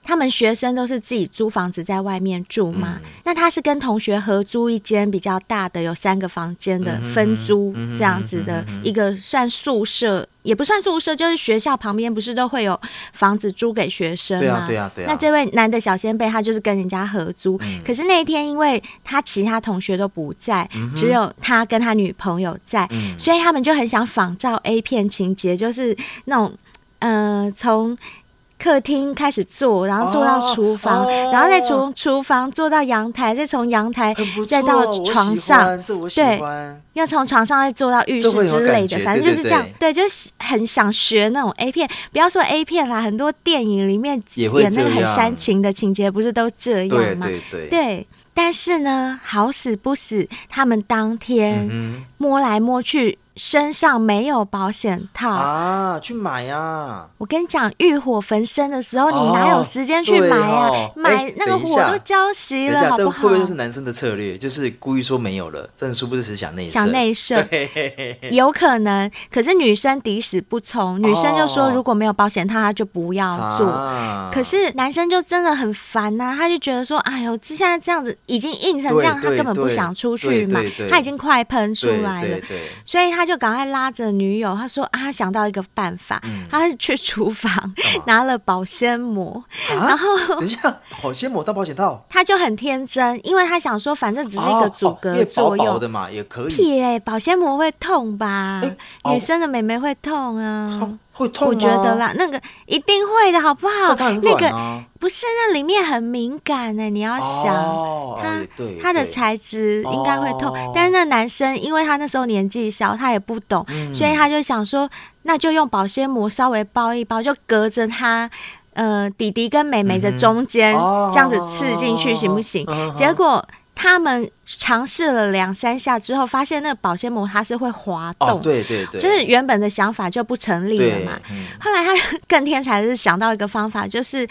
[SPEAKER 2] 对。他们学生都是自己租房子在外面住嘛，嗯、那他是跟同学合租一间比较大的，有三个房间的分租这样子的一个算宿舍，也不算宿舍，就是学校旁边不是都会有房子租给学生吗？对啊，对啊，对啊。那这位男的小仙贝他就是跟人家合租，嗯、可是那一天因为他其他同学都不在，嗯、只有他跟他女朋友在，嗯、所以他们就很想仿照 A 片情节，就是那种嗯从。呃客厅开始坐，然后坐到厨房，哦哦、然后再从厨房坐到阳台，再从阳台再到床上，对，要从床上再坐到浴室之类的，反正就是这样。对，对，对，就是很想学那种 A 片，不要说 A 片啦，很多电影里面演那个很煽情的情节，不是都这样吗？对，对，对，对，但是呢，好死不死，他们当天摸来摸去。身上没有保险套
[SPEAKER 3] 啊，去买呀、啊！
[SPEAKER 2] 我跟你讲，欲火焚身的时候，你哪有时间去买呀、啊？哦、买那个火都浇熄了，好不好？这
[SPEAKER 3] 会不会就是男生的策略？就是故意说没有了，真的殊不知是想内射。
[SPEAKER 2] 想内射，[LAUGHS] 有可能。可是女生抵死不从，女生就说如果没有保险套，她就不要做。啊、可是男生就真的很烦呐、啊，他就觉得说，哎呦，现在这样子已经硬成这样，他根本不想出去买，他已经快喷出来了，所以他。就赶快拉着女友，他说啊，他想到一个办法，嗯、他是去厨房 [LAUGHS] 拿了保鲜膜，啊、[LAUGHS] 然后
[SPEAKER 3] 等一下，保鲜膜当保险套，
[SPEAKER 2] 他就很天真，因为他想说，反正只是一个阻隔作用、
[SPEAKER 3] 的嘛，也可以。
[SPEAKER 2] 屁嘞，保鲜膜会痛吧？女生的妹妹会痛啊。
[SPEAKER 3] 会痛吗？
[SPEAKER 2] 我觉得啦，那个一定会的，好不好？
[SPEAKER 3] 啊、
[SPEAKER 2] 那个不是，那里面很敏感呢。你要想，
[SPEAKER 3] 哦、
[SPEAKER 2] 它它的材质应该会痛。哦、但是那男生，因为他那时候年纪小，他也不懂，嗯、所以他就想说，那就用保鲜膜稍微包一包，就隔着他呃弟弟跟妹妹的中间，嗯哦、这样子刺进去行不行？哦、结果。他们尝试了两三下之后，发现那个保鲜膜它是会滑动，哦、对对对，就是原本的想法就不成立了嘛。嗯、后来他 [LAUGHS] 更天才的是想到一个方法，就是。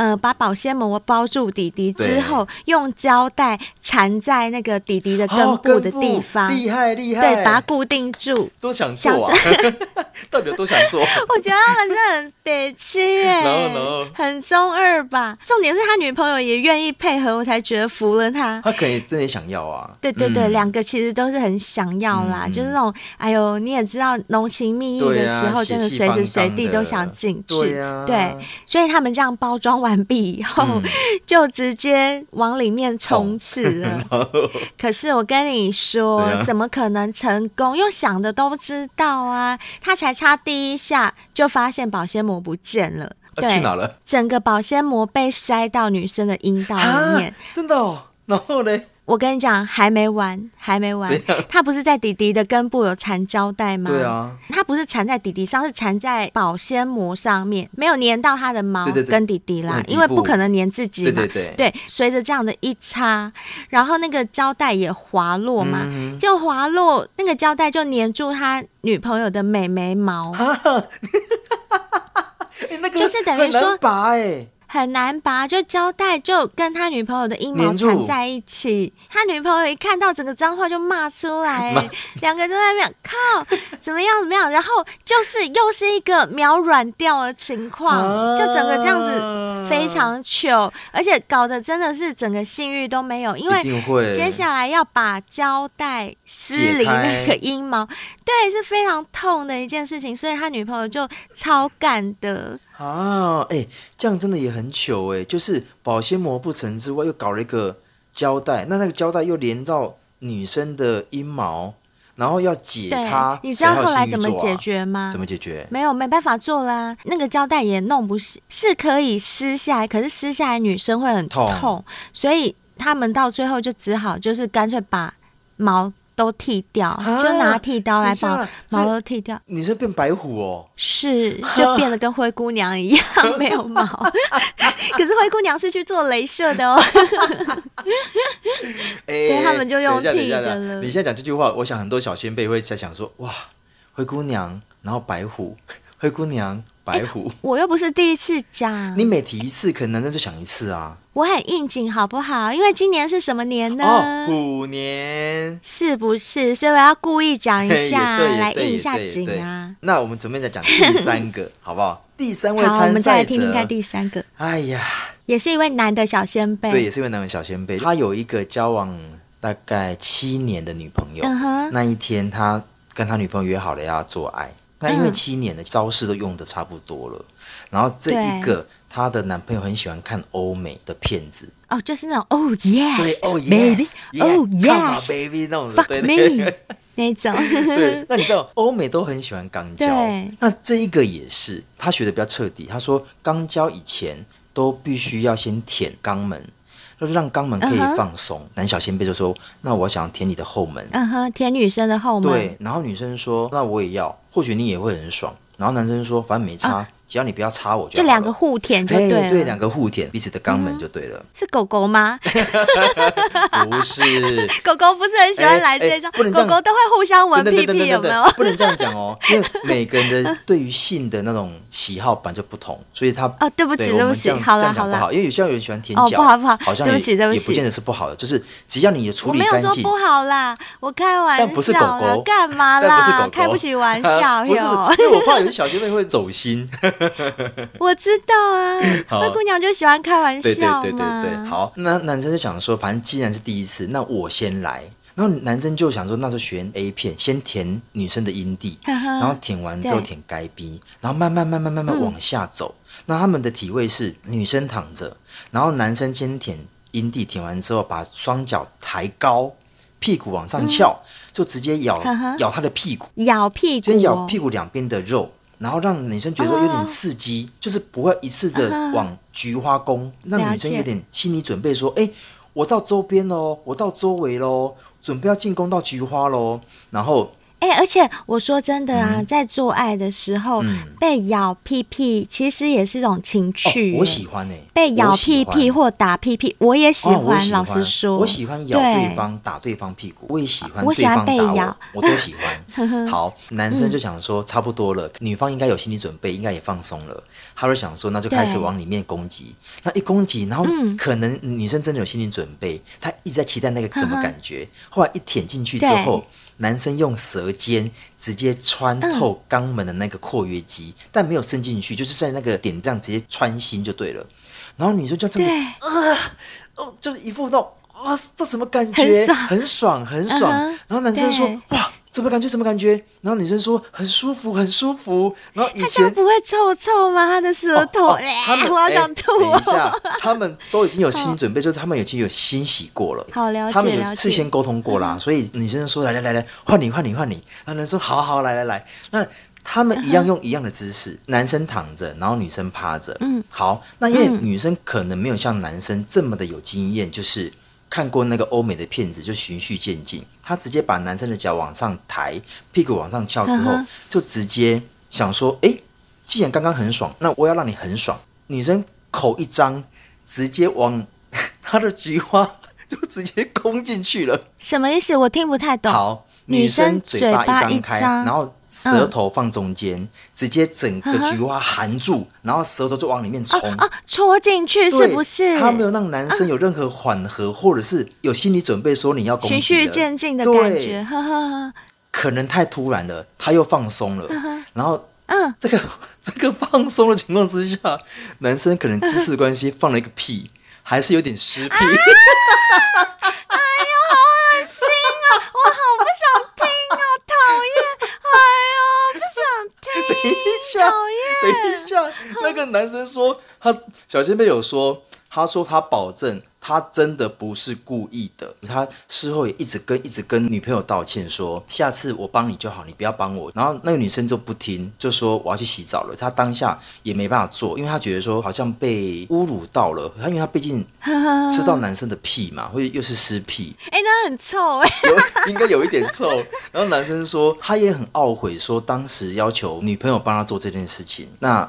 [SPEAKER 2] 呃，把保鲜膜包住弟弟之后，用胶带缠在那个弟弟的根部的地方，
[SPEAKER 3] 厉害厉害，
[SPEAKER 2] 对，把它固定住。
[SPEAKER 3] 多想做啊！[LAUGHS] 到底有多想做？[LAUGHS]
[SPEAKER 2] 我觉得他们真的很得气耶，[LAUGHS]
[SPEAKER 3] no no，
[SPEAKER 2] 很中二吧？重点是他女朋友也愿意配合，我才觉得服了他。
[SPEAKER 3] 他可以真的想要啊！
[SPEAKER 2] 对对对，两个其实都是很想要啦，就是那种哎呦，你也知道浓情蜜意的时候，真的随时随地都想进去。对，所以他们这样包装完毕以后，就直接往里面冲刺了。可是我跟你说，怎么可能成功？用想的都知道啊，他才插第一下就发现保鲜膜不见了。对，
[SPEAKER 3] 去哪了？
[SPEAKER 2] 整个保鲜膜被塞到女生的阴道里面。
[SPEAKER 3] 真的哦？然后呢？
[SPEAKER 2] 我跟你讲，还没完，还没完。他不是在弟弟的根部有缠胶带吗？
[SPEAKER 3] 对啊。
[SPEAKER 2] 他不是缠在弟弟上，是缠在保鲜膜上面，没有粘到他的毛跟弟弟啦，因为不可能粘自己嘛。对对对。对，随着这样的一插，然后那个胶带也滑落嘛，嗯、就滑落，那个胶带就粘住他女朋友的美眉毛。[LAUGHS] 就是等于说
[SPEAKER 3] 拔哎。
[SPEAKER 2] 很难拔，就胶带就跟他女朋友的阴毛缠在一起。他女朋友一看到整个脏话就骂出来，[LAUGHS] 两个人都在那边靠，怎么样怎么样，然后就是又是一个秒软掉的情况，啊、就整个这样子非常糗，而且搞得真的是整个性欲都没有，因为接下来要把胶带撕离那个阴毛，对，是非常痛的一件事情，所以他女朋友就超干的。
[SPEAKER 3] 啊，哎、欸，这样真的也很糗哎，就是保鲜膜不成之外，又搞了一个胶带，那那个胶带又连到女生的阴毛，然后要解它，
[SPEAKER 2] 你知道后来怎么解决吗？
[SPEAKER 3] 怎么解决？
[SPEAKER 2] 没有，没办法做啦，那个胶带也弄不是，是可以撕下来，可是撕下来女生会很痛，痛所以他们到最后就只好就是干脆把毛。都剃掉，啊、就拿剃刀来把毛都剃掉。
[SPEAKER 3] 你是变白虎哦？
[SPEAKER 2] 是，[LAUGHS] 就变得跟灰姑娘一样没有毛。[LAUGHS] 可是灰姑娘是去做镭射的哦。[LAUGHS] 哎，对，他们就用剃的了。
[SPEAKER 3] 你现在讲这句话，我想很多小先辈会在想说：哇，灰姑娘，然后白虎，灰姑娘。白虎、欸，
[SPEAKER 2] 我又不是第一次讲。
[SPEAKER 3] 你每提一次，可能男生就想一次啊。
[SPEAKER 2] 我很应景，好不好？因为今年是什么年呢？
[SPEAKER 3] 哦，虎年，
[SPEAKER 2] 是不是？所以我要故意讲一下，来应一下景啊。
[SPEAKER 3] 那我们准备再讲第三个，好不好？[LAUGHS] 第三位参赛者，
[SPEAKER 2] 好，我们再来听听看第三个。
[SPEAKER 3] 哎呀，
[SPEAKER 2] 也是一位男的小先辈，
[SPEAKER 3] 对，也是一位男的小先辈。他有一个交往大概七年的女朋友。嗯哼。那一天，他跟他女朋友约好了要做爱。那因为七年的招式都用的差不多了，嗯、然后这一个她的男朋友很喜欢看欧美的片子
[SPEAKER 2] 哦，就是那种哦 yes，
[SPEAKER 3] 对哦
[SPEAKER 2] yes，哦
[SPEAKER 3] yes，baby 那种，fuck me [LAUGHS]
[SPEAKER 2] 那种。
[SPEAKER 3] 对，那你知道欧美都很喜欢肛交，那这一个也是，他学的比较彻底。他说肛交以前都必须要先舔肛门。就是让肛门可以放松，uh huh. 男小仙贝就说：“那我想舔你的后门。”
[SPEAKER 2] 嗯哼，舔女生的后门。
[SPEAKER 3] 对，然后女生说：“那我也要，或许你也会很爽。”然后男生说：“反正没差。”只要你不要插我就两
[SPEAKER 2] 个互舔就对了。
[SPEAKER 3] 对，两个互舔彼此的肛门就对了。嗯、
[SPEAKER 2] 是狗狗吗？
[SPEAKER 3] 不是，[LAUGHS]
[SPEAKER 2] 狗狗不是很喜欢来这种，狗狗都会互相闻屁屁，有没有？
[SPEAKER 3] 不能这样讲哦，因为每个人的对于性的那种喜好本就不同，所以他
[SPEAKER 2] 哦，对不起，对不起，好了好了，
[SPEAKER 3] 因为有些人喜欢舔脚，
[SPEAKER 2] 不好不好，
[SPEAKER 3] 好像也对不起对不起，也不见得是不好的，就是只要你的处理干净。我没有说
[SPEAKER 2] 不好啦，我开玩笑，
[SPEAKER 3] 但不是狗狗，
[SPEAKER 2] 干嘛啦？开不起玩笑，[LAUGHS]
[SPEAKER 3] 不是，因为我怕有些小姐妹会走心。[LAUGHS]
[SPEAKER 2] 我知道啊，灰姑娘就喜欢开玩笑嘛。对对对对对，
[SPEAKER 3] 好，那男生就想说，反正既然是第一次，那我先来。然后男生就想说，那就选 A 片，先舔女生的阴蒂，[LAUGHS] 然后舔完之后舔该 B，，然后慢慢慢慢慢慢往下走。嗯、那他们的体位是女生躺着，然后男生先舔阴蒂，舔完之后把双脚抬高，屁股往上翘，嗯、就直接咬 [LAUGHS] 咬他的屁股，
[SPEAKER 2] 咬屁股，
[SPEAKER 3] 先咬屁股两边的肉。然后让女生觉得说有点刺激，uh. 就是不会一次的往菊花宫，让、uh. 女生有点心理准备，说：“哎解，我到周边喽，我到周围喽，准备要进攻到菊花喽。”然后
[SPEAKER 2] 哎、欸，而且我说真的啊，
[SPEAKER 3] 嗯、
[SPEAKER 2] 在做爱的时候、
[SPEAKER 3] 嗯、
[SPEAKER 2] 被咬屁屁，其实也是一种情趣。
[SPEAKER 3] 我喜欢哎、欸，
[SPEAKER 2] 被咬屁屁或打屁屁，我也喜欢。
[SPEAKER 3] 哦、喜欢
[SPEAKER 2] 老实说，
[SPEAKER 3] 我喜欢咬对方、对打对方屁股，我也喜欢对方打我。
[SPEAKER 2] 我喜欢被咬，
[SPEAKER 3] 我都喜欢。[LAUGHS] 好，男生就想说差不多了，嗯、女方应该有心理准备，应该也放松了。他就想说，那就开始往里面攻击。那一攻击，然后可能女生真的有心理准备，她一直在期待那个什么感觉。后来一舔进去之后。男生用舌尖直接穿透肛门的那个括约肌，嗯、但没有伸进去，就是在那个点这样直接穿心就对了。然后女生就这样子啊，哦，就是一副那种啊，这什么感觉？很爽，很爽。很爽 uh -huh, 然后男生说哇。什么感觉？什么感觉？然后女生说很舒服，很舒服。然后以前
[SPEAKER 2] 不会臭臭吗？他的舌头，哦哦
[SPEAKER 3] 他们
[SPEAKER 2] 我好想吐、哦。
[SPEAKER 3] 等一下，他们都已经有心理准备，就是他们已经有欣喜过了。
[SPEAKER 2] 好了解，
[SPEAKER 3] 他们有事先沟通过啦，所以女生说来来来来，换你换你换你。然后男生说好好来来来。那他们一样用一样的姿势，男生躺着，然后女生趴着。嗯，好。那因为女生可能没有像男生这么的有经验，就是。看过那个欧美的片子，就循序渐进。他直接把男生的脚往上抬，屁股往上翘之后，就直接想说：“哎，既然刚刚很爽，那我要让你很爽。”女生口一张，直接往 [LAUGHS] 他的菊花就直接攻进去了。
[SPEAKER 2] 什么意思？我听不太懂。
[SPEAKER 3] 好。女生嘴巴一张开，然后舌头放中间，嗯，直接整个菊花含住，然后舌头就往里面冲。
[SPEAKER 2] 啊，戳进去是不是？
[SPEAKER 3] 他没有让男生有任何缓和，或者是有心理准备，说你要攻击的，循
[SPEAKER 2] 序渐进的感觉，呵呵。
[SPEAKER 3] 可能太突然了，他又放松了，然后，嗯，这个 [LAUGHS] 这个放松的情况之下，男生可能姿势关系放了一个屁，还是有点湿屁。啊 [LAUGHS] [LAUGHS] 等一下，等一下，那个男生说，他小前辈有说，他说他保证。他真的不是故意的，他事后也一直跟一直跟女朋友道歉说，下次我帮你就好，你不要帮我。然后那个女生就不听，就说我要去洗澡了。他当下也没办法做，因为他觉得说好像被侮辱到了。他因为他毕竟 [LAUGHS] 吃到男生的屁嘛，或者又是湿屁，[LAUGHS]
[SPEAKER 2] 哎、欸，那很臭哎，
[SPEAKER 3] 有应该有一点臭。然后男生说他也很懊悔，说当时要求女朋友帮他做这件事情，那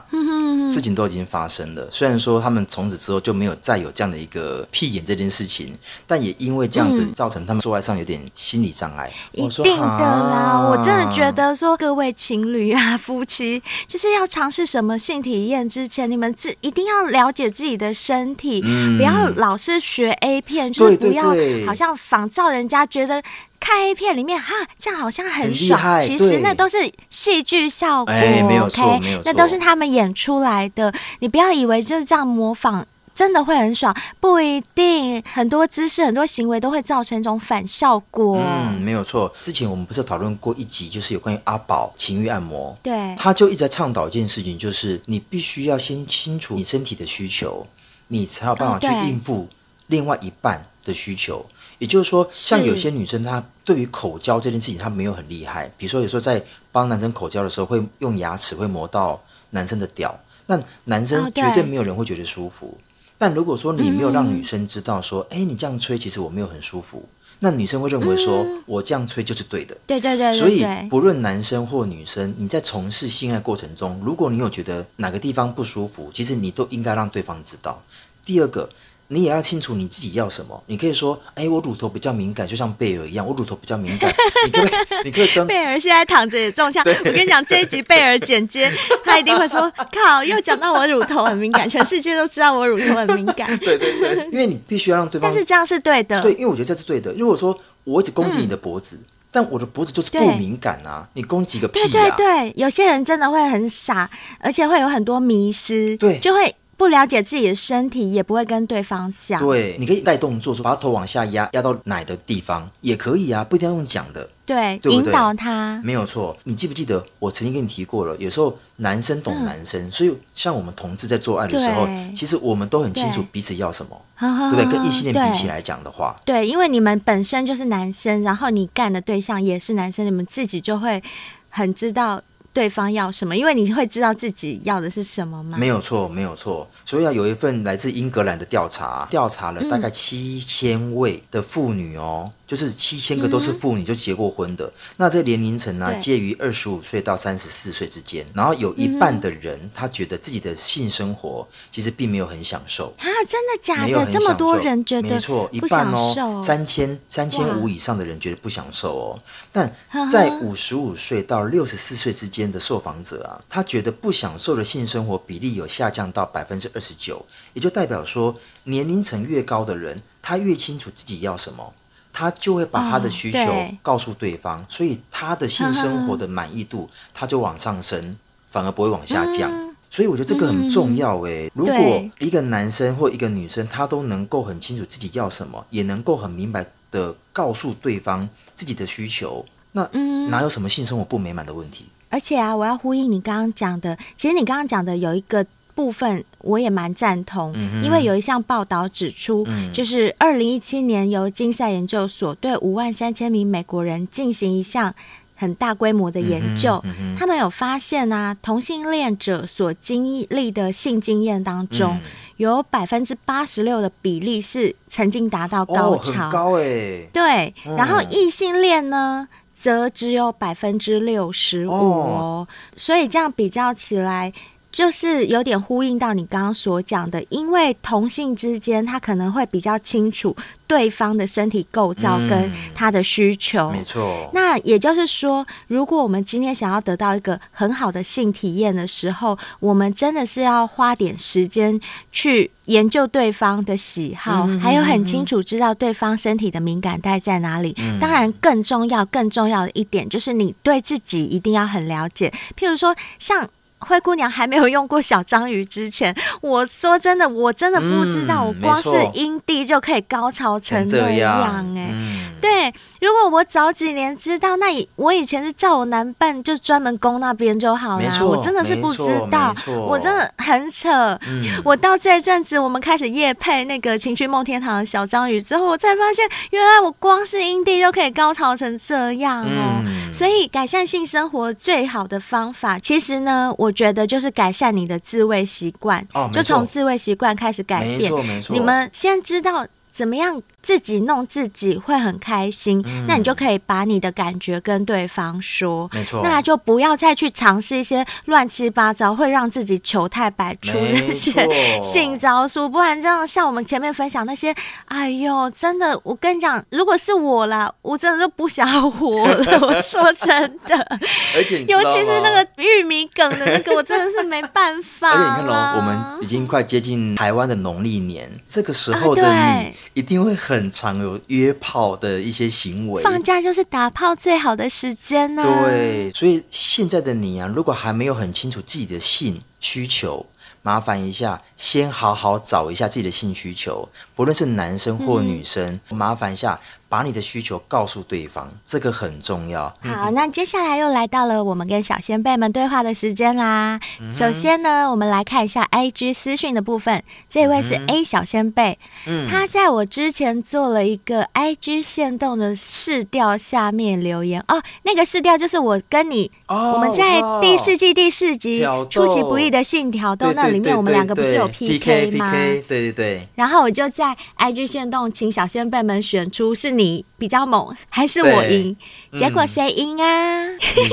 [SPEAKER 3] 事情都已经发生了。虽然说他们从此之后就没有再有这样的一个。屁眼这件事情，但也因为这样子造成他们做爱上有点心理障碍。
[SPEAKER 2] 一定的啦，我真的觉得说各位情侣啊、夫妻，就是要尝试什么性体验之前，你们自一定要了解自己的身体，嗯、不要老是学 A 片，就是不要好像仿照人家觉得看 A 片里面哈，这样好像很爽，很其实那都是戏剧效果。
[SPEAKER 3] 哎，没有错，没有错，
[SPEAKER 2] 那都是他们演出来的。你不要以为就是这样模仿。真的会很爽，不一定。很多姿势、很多行为都会造成一种反效果。
[SPEAKER 3] 嗯，没有错。之前我们不是讨论过一集，就是有关于阿宝情欲按摩。
[SPEAKER 2] 对，
[SPEAKER 3] 他就一直在倡导一件事情，就是你必须要先清楚你身体的需求，你才有办法去应付另外一半的需求。哦、也就是说，像有些女生，她对于口交这件事情，她没有很厉害。比如说，有时候在帮男生口交的时候，会用牙齿会磨到男生的屌，那男生绝对没有人会觉得舒服。哦但如果说你没有让女生知道说，哎、嗯，你这样吹其实我没有很舒服，那女生会认为说、嗯、我这样吹就是对的。
[SPEAKER 2] 对对对，对。
[SPEAKER 3] 所以不论男生或女生，你在从事性爱过程中，如果你有觉得哪个地方不舒服，其实你都应该让对方知道。第二个。你也要清楚你自己要什么。你可以说：“哎、欸，我乳头比较敏感，就像贝尔一样，我乳头比较敏感。”你可以，[LAUGHS] 你可以争。贝
[SPEAKER 2] 尔现在躺着也中枪。我跟你讲，这一集贝尔剪接，[LAUGHS] 他一定会说：“靠，又讲到我乳头很敏感，[LAUGHS] 全世界都知道我乳头很敏感。”
[SPEAKER 3] 对对对，因为你必须要让对方。
[SPEAKER 2] 但是这样是对的。
[SPEAKER 3] 对，因为我觉得这是对的。如果说我一直攻击你的脖子、嗯，但我的脖子就是不敏感啊，你攻击个屁啊！
[SPEAKER 2] 对对对，有些人真的会很傻，而且会有很多迷失，
[SPEAKER 3] 对，
[SPEAKER 2] 就会。不了解自己的身体，也不会跟对方讲。
[SPEAKER 3] 对，你可以带动作，说把他头往下压，压到奶的地方也可以啊，不一定要用讲的。
[SPEAKER 2] 对，
[SPEAKER 3] 对对
[SPEAKER 2] 引导他
[SPEAKER 3] 没有错。你记不记得我曾经跟你提过了？有时候男生懂男生，嗯、所以像我们同志在做爱的时候，其实我们都很清楚彼此要什么，对，不对？跟异性恋比起来讲的话
[SPEAKER 2] 对，对，因为你们本身就是男生，然后你干的对象也是男生，你们自己就会很知道。对方要什么，因为你会知道自己要的是什么吗？
[SPEAKER 3] 没有错，没有错。所以要，有一份来自英格兰的调查，调查了大概七千位的妇女哦。嗯就是七千个都是妇女就结过婚的，嗯、那这年龄层呢，介于二十五岁到三十四岁之间，然后有一半的人、嗯、他觉得自己的性生活其实并没有很享受。
[SPEAKER 2] 啊，真的假的？这么多人觉得
[SPEAKER 3] 没错，一半哦，三千三千五以上的人觉得不享受哦，但在五十五岁到六十四岁之间的受访者啊，他觉得不享受的性生活比例有下降到百分之二十九，也就代表说年龄层越高的人，他越清楚自己要什么。他就会把他的需求告诉对方，哦、对，所以他的性生活的满意度他就往上升，反而不会往下降。嗯、所以我觉得这个很重要诶。嗯、如果一个男生或一个女生，他都能够很清楚自己要什么，也能够很明白的告诉对方自己的需求，那哪有什么性生活不美满的问题？
[SPEAKER 2] 而且啊，我要呼应你刚刚讲的，其实你刚刚讲的有一个。部分我也蛮赞同，嗯、因为有一项报道指出，嗯、就是二零一七年由金赛研究所对五万三千名美国人进行一项很大规模的研究，他们有发现啊，同性恋者所经历的性经验当中，嗯、有百分之八十六的比例是曾经达到高潮，哦、
[SPEAKER 3] 高哎，
[SPEAKER 2] 对，嗯、然后异性恋呢，则只有百分之六十五哦，所以这样比较起来。就是有点呼应到你刚刚所讲的，因为同性之间他可能会比较清楚对方的身体构造跟他的需求。
[SPEAKER 3] 嗯，没错。
[SPEAKER 2] 那也就是说，如果我们今天想要得到一个很好的性体验的时候，我们真的是要花点时间去研究对方的喜好，嗯，还有很清楚知道对方身体的敏感带在哪里。嗯，当然，更重要、更重要的一点就是你对自己一定要很了解。譬如说，像。灰姑娘还没有用过小章鱼之前，[LAUGHS] 我说真的，我真的不知道，我光是阴蒂就可以高潮成这样哎、欸。嗯、对，如果我早几年知道，那我以前是叫我男伴就专门攻那边就好了。错我真的是不知道，我真的很扯。嗯、我到这阵子，我们开始夜配那个情趣梦天堂的小章鱼之后，我才发现，原来我光是阴蒂就可以高潮成这样哦。嗯、所以，改善性生活最好的方法，其实呢，我。我觉得就是改善你的自慰习惯，哦、就从自慰习惯开始改变。你们先知道怎么样。自己弄自己会很开心，嗯、那你就可以把你的感觉跟对方说，
[SPEAKER 3] 没错，
[SPEAKER 2] 那就不要再去尝试一些乱七八糟会让自己糗态百出那些性招数，不然这样像我们前面分享那些，哎呦，真的，我跟你讲，如果是我啦，我真的就不想活了。我说真的，[LAUGHS]
[SPEAKER 3] 而且
[SPEAKER 2] 尤其是那个玉米梗的那个，我真的是没办法。[LAUGHS] 而且
[SPEAKER 3] 你看喽，我们已经快接近台湾的农历年，这个时候的你一定会很。很常有约炮的一些行为，
[SPEAKER 2] 放假就是打炮最好的时间呢。
[SPEAKER 3] 对，所以现在的你啊，如果还没有很清楚自己的性需求，麻烦一下，先好好找一下自己的性需求，不论是男生或女生，嗯、麻烦一下。把你的需求告诉对方，这个很重要。
[SPEAKER 2] 好，那接下来又来到了我们跟小先辈们对话的时间啦。嗯、首先呢，我们来看一下 IG 私讯的部分。这位是 A 小先辈，嗯、他在我之前做了一个 IG 限动的试调下面留言哦。那个试调就是我跟你，哦、我们在第四季第四集出其不意的性挑逗那里面，我们两个不是有 PK 吗？
[SPEAKER 3] 对对对。
[SPEAKER 2] 然后我就在 IG 限动，请小先辈们选出是你。你比较猛，还是我赢？嗯、结果谁赢啊？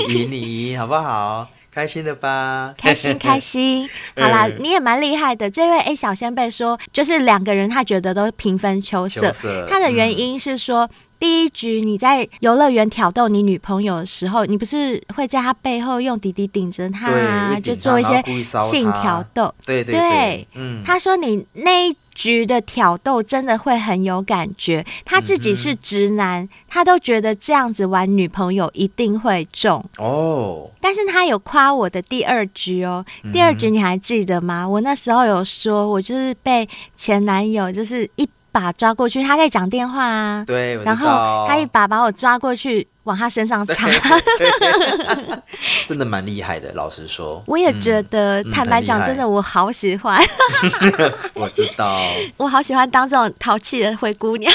[SPEAKER 3] 你赢，[LAUGHS] 你赢，好不好？开心的吧？
[SPEAKER 2] 开心，开心。[LAUGHS] 好啦，你也蛮厉害的。这位 A 小先辈说，就是两个人，他觉得都平分秋色。秋色他的原因是说，嗯、第一局你在游乐园挑逗你女朋友的时候，你不是会在她背后用弟弟顶着她，啊，就做一些性挑逗。
[SPEAKER 3] 对对
[SPEAKER 2] 对，他说你那一。局的挑逗真的会很有感觉，他自己是直男，嗯、他都觉得这样子玩女朋友一定会中哦。但是他有夸我的第二局哦，第二局你还记得吗？我那时候有说，我就是被前男友就是一把抓过去，他在讲电话啊，
[SPEAKER 3] 对，
[SPEAKER 2] 然后他一把把我抓过去。往他身上插。[LAUGHS]
[SPEAKER 3] 真的蛮厉害的，老实说。
[SPEAKER 2] 我也觉得，
[SPEAKER 3] 嗯、
[SPEAKER 2] 坦白讲，真的我好喜欢。[LAUGHS]
[SPEAKER 3] 我知道，[LAUGHS]
[SPEAKER 2] 我好喜欢当这种淘气的灰姑娘。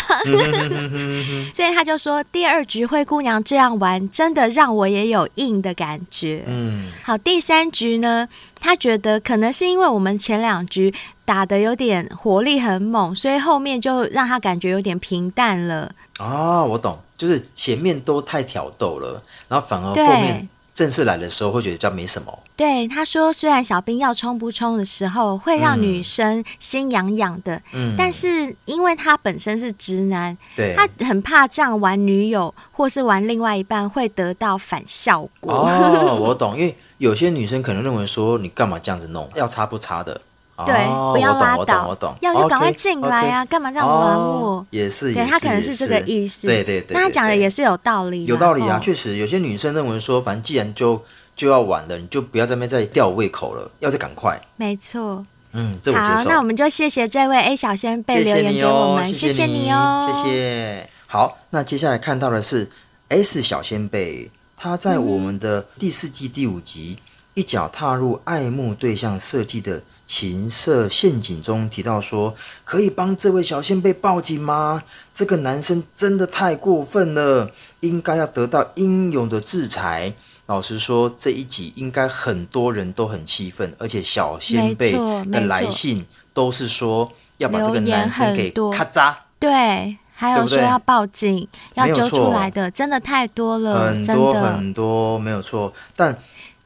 [SPEAKER 2] 所以他就说，第二局灰姑娘这样玩，真的让我也有硬的感觉。嗯，好，第三局呢，他觉得可能是因为我们前两局打的有点火力很猛，所以后面就让他感觉有点平淡了。
[SPEAKER 3] 哦，我懂，就是前面都太挑逗了，然后反而后面正式来的时候会觉得叫没什么。
[SPEAKER 2] 对，他说，虽然小兵要冲不冲的时候会让女生心痒痒的，嗯，但是因为他本身是直男，
[SPEAKER 3] 对，
[SPEAKER 2] 他很怕这样玩女友或是玩另外一半会得到反效果。
[SPEAKER 3] 哦，[LAUGHS] 我懂，因为有些女生可能认为说你干嘛这样子弄，要插不插的。
[SPEAKER 2] 对，不要拉倒，要就赶快进来啊！
[SPEAKER 3] 干
[SPEAKER 2] 嘛这样玩我？
[SPEAKER 3] 哦、也是，对
[SPEAKER 2] 他可能是这个意思。
[SPEAKER 3] 对对对，
[SPEAKER 2] 那他讲的也是有道理，
[SPEAKER 3] 有道理啊，确实有些女生认为说，反正既然就就要玩了，你就不要在那边再吊胃口了，要再赶快。
[SPEAKER 2] 没错，
[SPEAKER 3] 嗯，这我接受。
[SPEAKER 2] 好，那我们就谢谢这位 A 小仙贝留言给我们，谢谢你哦，
[SPEAKER 3] 谢谢。好，那接下来看到的是 S 小仙贝，他在我们的第四季第五集、嗯、一脚踏入爱慕对象设计的。情色陷阱中提到说，可以帮这位小先辈报警吗？这个男生真的太过分了，应该要得到应有的制裁。老实说，这一集应该很多人都很气愤，而且小先辈的来信都是说要把这个男生给咔嚓。
[SPEAKER 2] 对，还有说要报警，对对要揪出来的，真的太多了，
[SPEAKER 3] 很多很多，没有错。但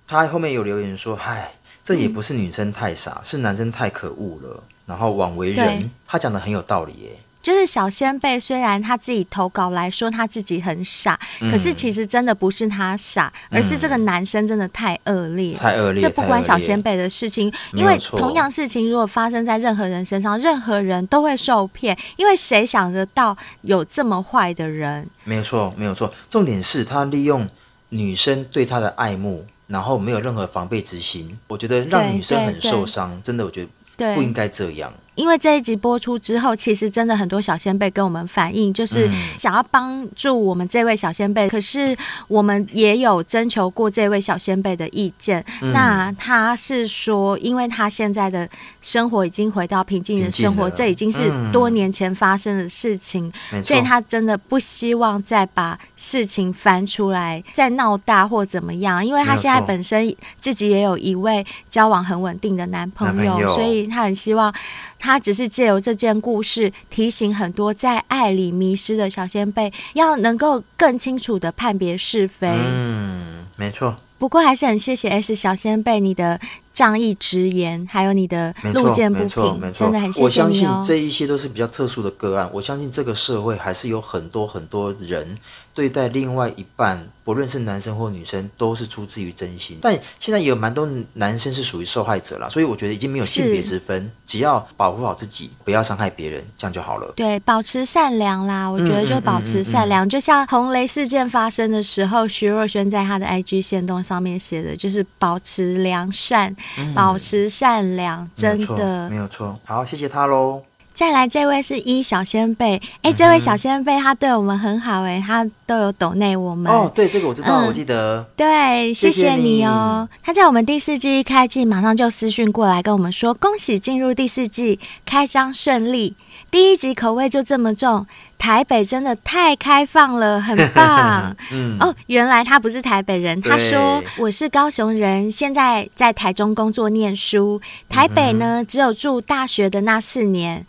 [SPEAKER 3] 他后面有留言说，嗨。这也不是女生太傻，嗯、是男生太可恶了，然后枉为人。他讲的很有道理耶。
[SPEAKER 2] 就是小仙贝，虽然他自己投稿来说他自己很傻，嗯、可是其实真的不是他傻，而是这个男生真的太恶劣，
[SPEAKER 3] 太恶劣。
[SPEAKER 2] 这不关小仙贝的事情，因为同样事情如果发生在任何人身上，任何人都会受骗，因为谁想得到有这么坏的人？
[SPEAKER 3] 没有错，没有错。重点是他利用女生对他的爱慕。然后没有任何防备之心，我觉得让女生很受伤，真的，我觉得不应该这样。
[SPEAKER 2] 因为这一集播出之后，其实真的很多小先辈跟我们反映，就是想要帮助我们这位小仙贝。可是我们也有征求过这位小先辈的意见。嗯、那他是说，因为他现在的生活已经回到平静的生活，这已经是多年前发生的事情，嗯、所以他真的不希望再把事情翻出来，再闹大或怎么样。因为他现在本身自己也有一位交往很稳定的男朋友，朋友所以他很希望。他只是借由这件故事提醒很多在爱里迷失的小仙贝，要能够更清楚的判别是非。
[SPEAKER 3] 嗯，没错。
[SPEAKER 2] 不过还是很谢谢 S 小仙贝你的仗义直言，还有你的路见不平，真的很谢谢你哦。
[SPEAKER 3] 我相信这一些都是比较特殊的个案。我相信这个社会还是有很多很多人对待另外一半。不论是男生或女生，都是出自于真心。但现在也有蛮多男生是属于受害者啦，所以我觉得已经没有性别之分，只要保护好自己，不要伤害别人，这样就好了。对，
[SPEAKER 2] 保持善良啦，我觉得就保持善良。嗯嗯嗯嗯嗯、就像红雷事件发生的时候，徐若瑄在她的 IG 线动上面写的，就是保持良善，嗯、保持善良，真的
[SPEAKER 3] 没有错。好，谢谢他喽。
[SPEAKER 2] 再来这位是一小仙贝，哎，这位小仙贝他对我们很好，哎，他都有抖内我们。
[SPEAKER 3] 哦，对，这个我知道，嗯、我记得。
[SPEAKER 2] 对，谢谢你哦。他在我们第四季一开季，马上就私讯过来跟我们说，恭喜进入第四季，开张顺利。第一集口味就这么重，台北真的太开放了，很棒。[LAUGHS] 嗯、哦，原来他不是台北人，他说我是高雄人，现在在台中工作念书，台北呢只有住大学的那四年。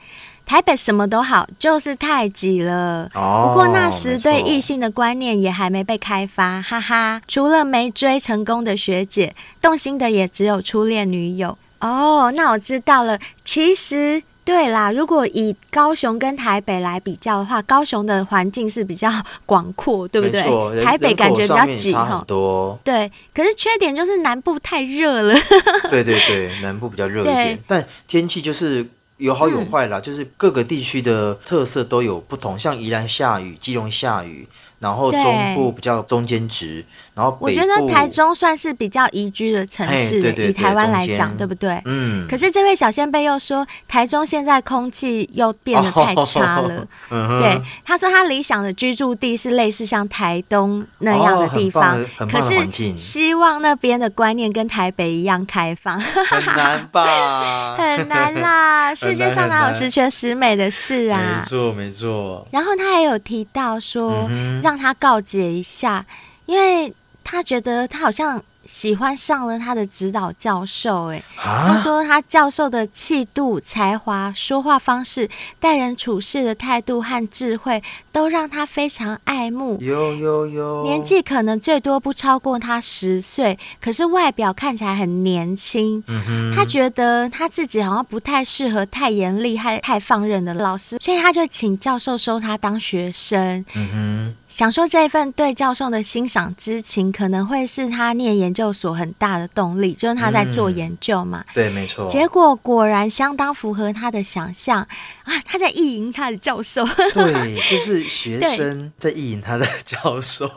[SPEAKER 2] 台北什么都好，就是太挤了。不过那时对异性的观念也还没被开发，哈哈。除了没追成功的学姐，动心的也只有初恋女友。哦，那我知道了。其实对啦，如果以高雄跟台北来比较的话，高雄的环境是比较广阔，对不对？台北感觉比较挤哈。多。对，可是缺点就是南部太热了。[LAUGHS]
[SPEAKER 3] 对对对，南部比较热一点，但天气就是。有好有坏啦，嗯、就是各个地区的特色都有不同。像宜兰下雨，基隆下雨，然后中部比较中间值，然后
[SPEAKER 2] 我觉得台中算是比较宜居的城市，
[SPEAKER 3] 对对对，
[SPEAKER 2] 以台湾来讲，对不对？
[SPEAKER 3] 嗯。
[SPEAKER 2] 可是这位小仙贝又说，台中现在空气又变得太差了。[LAUGHS]
[SPEAKER 3] 哦、
[SPEAKER 2] 对，他说他理想的居住地是类似像台东那样的地方，
[SPEAKER 3] 哦、
[SPEAKER 2] 可是希望那边的观念跟台北一样开放。[LAUGHS]
[SPEAKER 3] 很难吧？
[SPEAKER 2] 很难啦，世界上哪有十全十美的事啊？
[SPEAKER 3] 没错，没错。然
[SPEAKER 2] 后他还有提到说，嗯、让他告解一下，因为他觉得他好像。喜欢上了他的指导教授，哎，他说他教授的气度、才华、说话方式、待人处事的态度和智慧，都让他非常爱慕。
[SPEAKER 3] 有有有，
[SPEAKER 2] 年纪可能最多不超过他十岁，可是外表看起来很年轻。嗯哼，他觉得他自己好像不太适合太严厉、还太放任的老师，所以他就请教授收他当学生。嗯哼。想说这份对教授的欣赏之情，可能会是他念研究所很大的动力，就是他在做研究嘛。
[SPEAKER 3] 嗯、对，没错。
[SPEAKER 2] 结果果然相当符合他的想象啊！他在意淫他的教授。
[SPEAKER 3] 对，就是学生在意淫他的 [LAUGHS] 教授。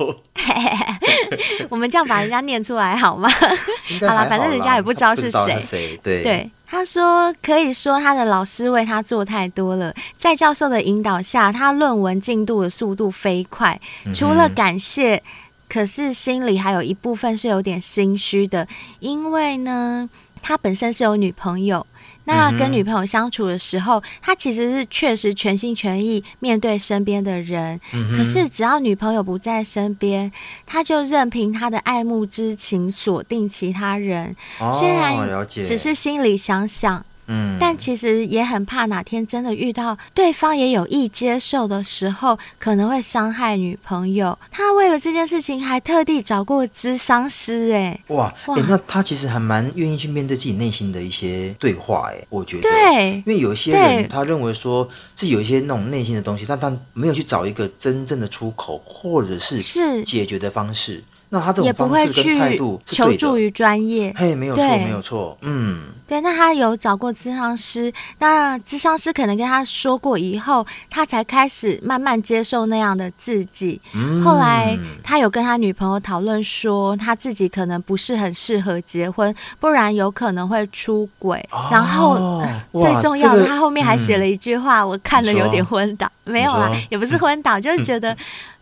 [SPEAKER 3] [LAUGHS]
[SPEAKER 2] 我们这样把人家念出来好吗？[LAUGHS] 好了，反正人家也不知道是谁。
[SPEAKER 3] 谁？对。
[SPEAKER 2] 对。他说：“可以说他的老师为他做太多了，在教授的引导下，他论文进度的速度飞快。除了感谢，可是心里还有一部分是有点心虚的，因为呢，他本身是有女朋友。”那跟女朋友相处的时候，他其实是确实全心全意面对身边的人。嗯、可是只要女朋友不在身边，他就任凭他的爱慕之情锁定其他人。
[SPEAKER 3] 哦、
[SPEAKER 2] 虽然只是心里想想。嗯，但其实也很怕哪天真的遇到对方也有意接受的时候，可能会伤害女朋友。他为了这件事情还特地找过咨商师，哎，
[SPEAKER 3] 哇，哎、欸，那他其实还蛮愿意去面对自己内心的一些对话，哎，我觉得，
[SPEAKER 2] 对，
[SPEAKER 3] 因为有一些人他认为说自己有一些那种内心的东西，但他没有去找一个真正的出口，或者是是解决的方式。那他这种方式跟态度
[SPEAKER 2] 求助于专业，
[SPEAKER 3] 嘿，没有错，没有错，嗯，
[SPEAKER 2] 对。那他有找过咨商师，那咨商师可能跟他说过以后，他才开始慢慢接受那样的自己。嗯、后来他有跟他女朋友讨论说，他自己可能不是很适合结婚，不然有可能会出轨。哦、然后最重要的，这个、他后面还写了一句话，嗯、我看了有点昏倒。没有啦，也不是昏倒，就是觉得，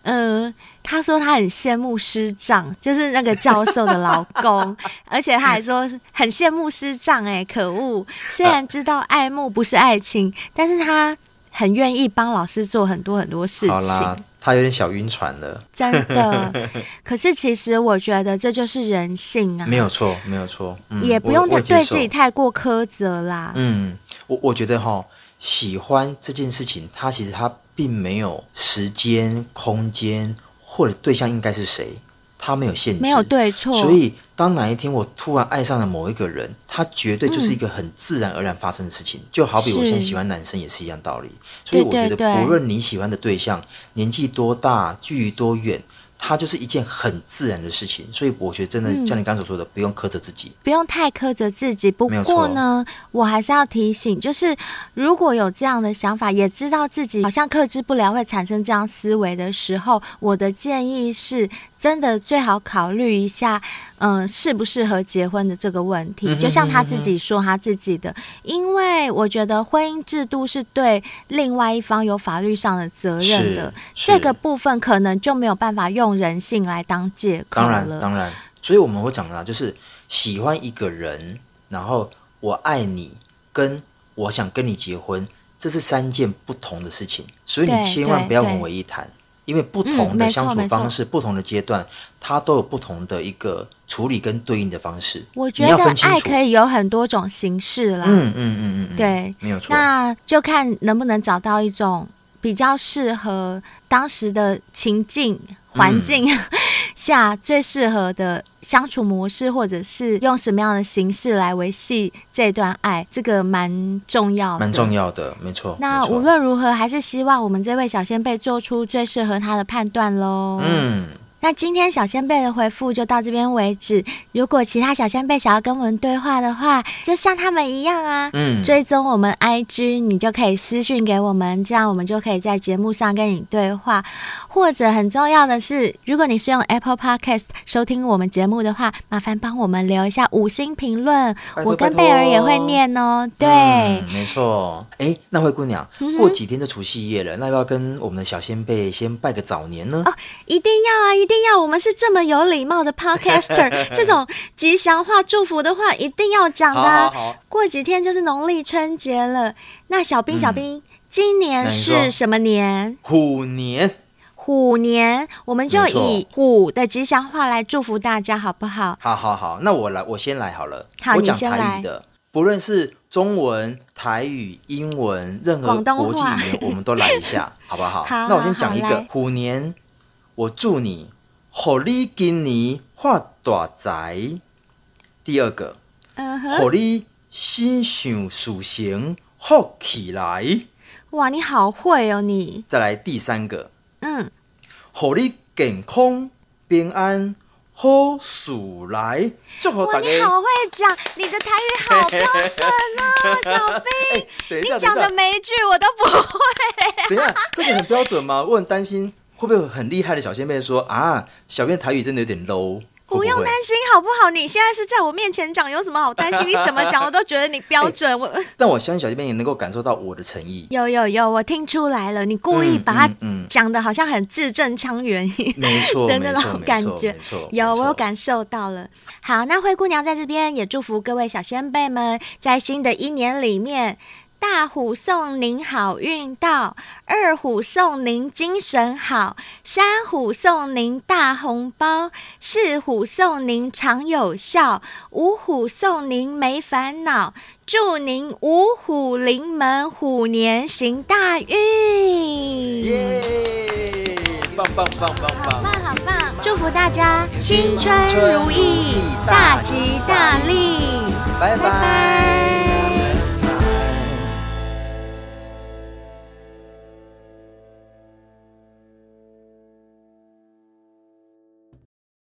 [SPEAKER 2] 嗯。[LAUGHS] 呃他说他很羡慕师长，就是那个教授的老公，[LAUGHS] 而且他还说很羡慕师长。哎，可恶！虽然知道爱慕不是爱情，但是他很愿意帮老师做很多很多事情。好啦，
[SPEAKER 3] 他有点小晕船了，
[SPEAKER 2] 真的。[LAUGHS] 可是其实我觉得这就是人性啊，
[SPEAKER 3] 没有错，没有错，嗯、
[SPEAKER 2] 也不用对自己太过苛责啦。
[SPEAKER 3] 嗯，我我觉得哈，喜欢这件事情，它其实它并没有时间空间。或者对象应该是谁？他没有限制，
[SPEAKER 2] 没有对错。
[SPEAKER 3] 所以，当哪一天我突然爱上了某一个人，他绝对就是一个很自然而然发生的事情。嗯、就好比我现在喜欢男生也是一样道理。所以，我觉得不论你喜欢的对象年纪多大，距离多远。它就是一件很自然的事情，所以我觉得真的像你刚才所说的，嗯、不用苛责自己，
[SPEAKER 2] 不用太苛责自己。不过呢，我还是要提醒，就是如果有这样的想法，也知道自己好像克制不了会产生这样思维的时候，我的建议是。真的最好考虑一下，嗯，适不适合结婚的这个问题。就像他自己说他自己的，因为我觉得婚姻制度是对另外一方有法律上的责任的，这个部分可能就没有办法用人性来当借口了。
[SPEAKER 3] 当然，当然，所以我们会讲的，就是喜欢一个人，然后我爱你，跟我想跟你结婚，这是三件不同的事情，所以你千万不要混为一谈。因为不同的相处方式，嗯、不同的阶段，它都有不同的一个处理跟对应的方式。
[SPEAKER 2] 我觉得爱可以有很多种形式啦。
[SPEAKER 3] 嗯嗯嗯嗯，对，没有错。
[SPEAKER 2] 那就看能不能找到一种比较适合当时的情境环境。嗯 [LAUGHS] 下最适合的相处模式，或者是用什么样的形式来维系这段爱，这个蛮重要的，
[SPEAKER 3] 蛮重要的，没错。
[SPEAKER 2] 那无论如何，还是希望我们这位小仙辈做出最适合他的判断喽。
[SPEAKER 3] 嗯，
[SPEAKER 2] 那今天小仙贝的回复就到这边为止。如果其他小仙贝想要跟我们对话的话，就像他们一样啊，嗯，追踪我们 IG，你就可以私讯给我们，这样我们就可以在节目上跟你对话。或者很重要的是，如果你是用 Apple Podcast 收听我们节目的话，麻烦帮我们留一下五星评论，我跟贝儿也会念哦。对，
[SPEAKER 3] 嗯、没错。哎，那灰姑娘，过几天就除夕夜了，那要不要跟我们的小仙贝先拜个早年呢？
[SPEAKER 2] 哦，一定要啊，一定要！我们是这么有礼貌的 Podcaster，[LAUGHS] 这种吉祥话、祝福的话一定要讲的。好好好，过几天就是农历春节了，那小兵、小兵，嗯、今年是什么年？
[SPEAKER 3] 虎年。
[SPEAKER 2] 虎年，我们就以虎的吉祥话来祝福大家，好不好？
[SPEAKER 3] 好好好，那我来，我先来好了。
[SPEAKER 2] 好，
[SPEAKER 3] 我讲
[SPEAKER 2] 你先来。
[SPEAKER 3] 不论是中文、台语、英文，任何国际语言，我们都来一下，[LAUGHS] 好不好？好。那我先讲一个虎年，我祝你，虎你今年发大财。第二个，嗯哼，虎你心想事成，好起来。
[SPEAKER 2] 哇，你好会哦，你。
[SPEAKER 3] 再来第三个，嗯。祝你健康平安，好事来，祝福大家。
[SPEAKER 2] 你好会讲，你的台语好标准哦，[LAUGHS] 小兵。欸、你讲的每一句我都不会。
[SPEAKER 3] 等一下，这个很标准吗？我很担心会不会有很厉害的小仙妹说啊，小编台语真的有点 low。
[SPEAKER 2] 不用担心，好不好？你现在是在我面前讲，有什么好担心？你怎么讲，我都觉得你标准。我、欸，
[SPEAKER 3] 但我相信小仙贝也能够感受到我的诚意。
[SPEAKER 2] 有有有，我听出来了，你故意把它讲的好像很字正腔圆，没错 [LAUGHS] 的那种感觉。有，我有感受到了。好，那灰姑娘在这边也祝福各位小仙辈们，在新的一年里面。大虎送您好运到，二虎送您精神好，三虎送您大红包，四虎送您常有效，五虎送您没烦恼，祝您五虎临门，虎年行大运！
[SPEAKER 3] 耶！棒棒棒棒棒！
[SPEAKER 2] 好棒好棒！祝福大家新春如意，大吉大利！拜拜。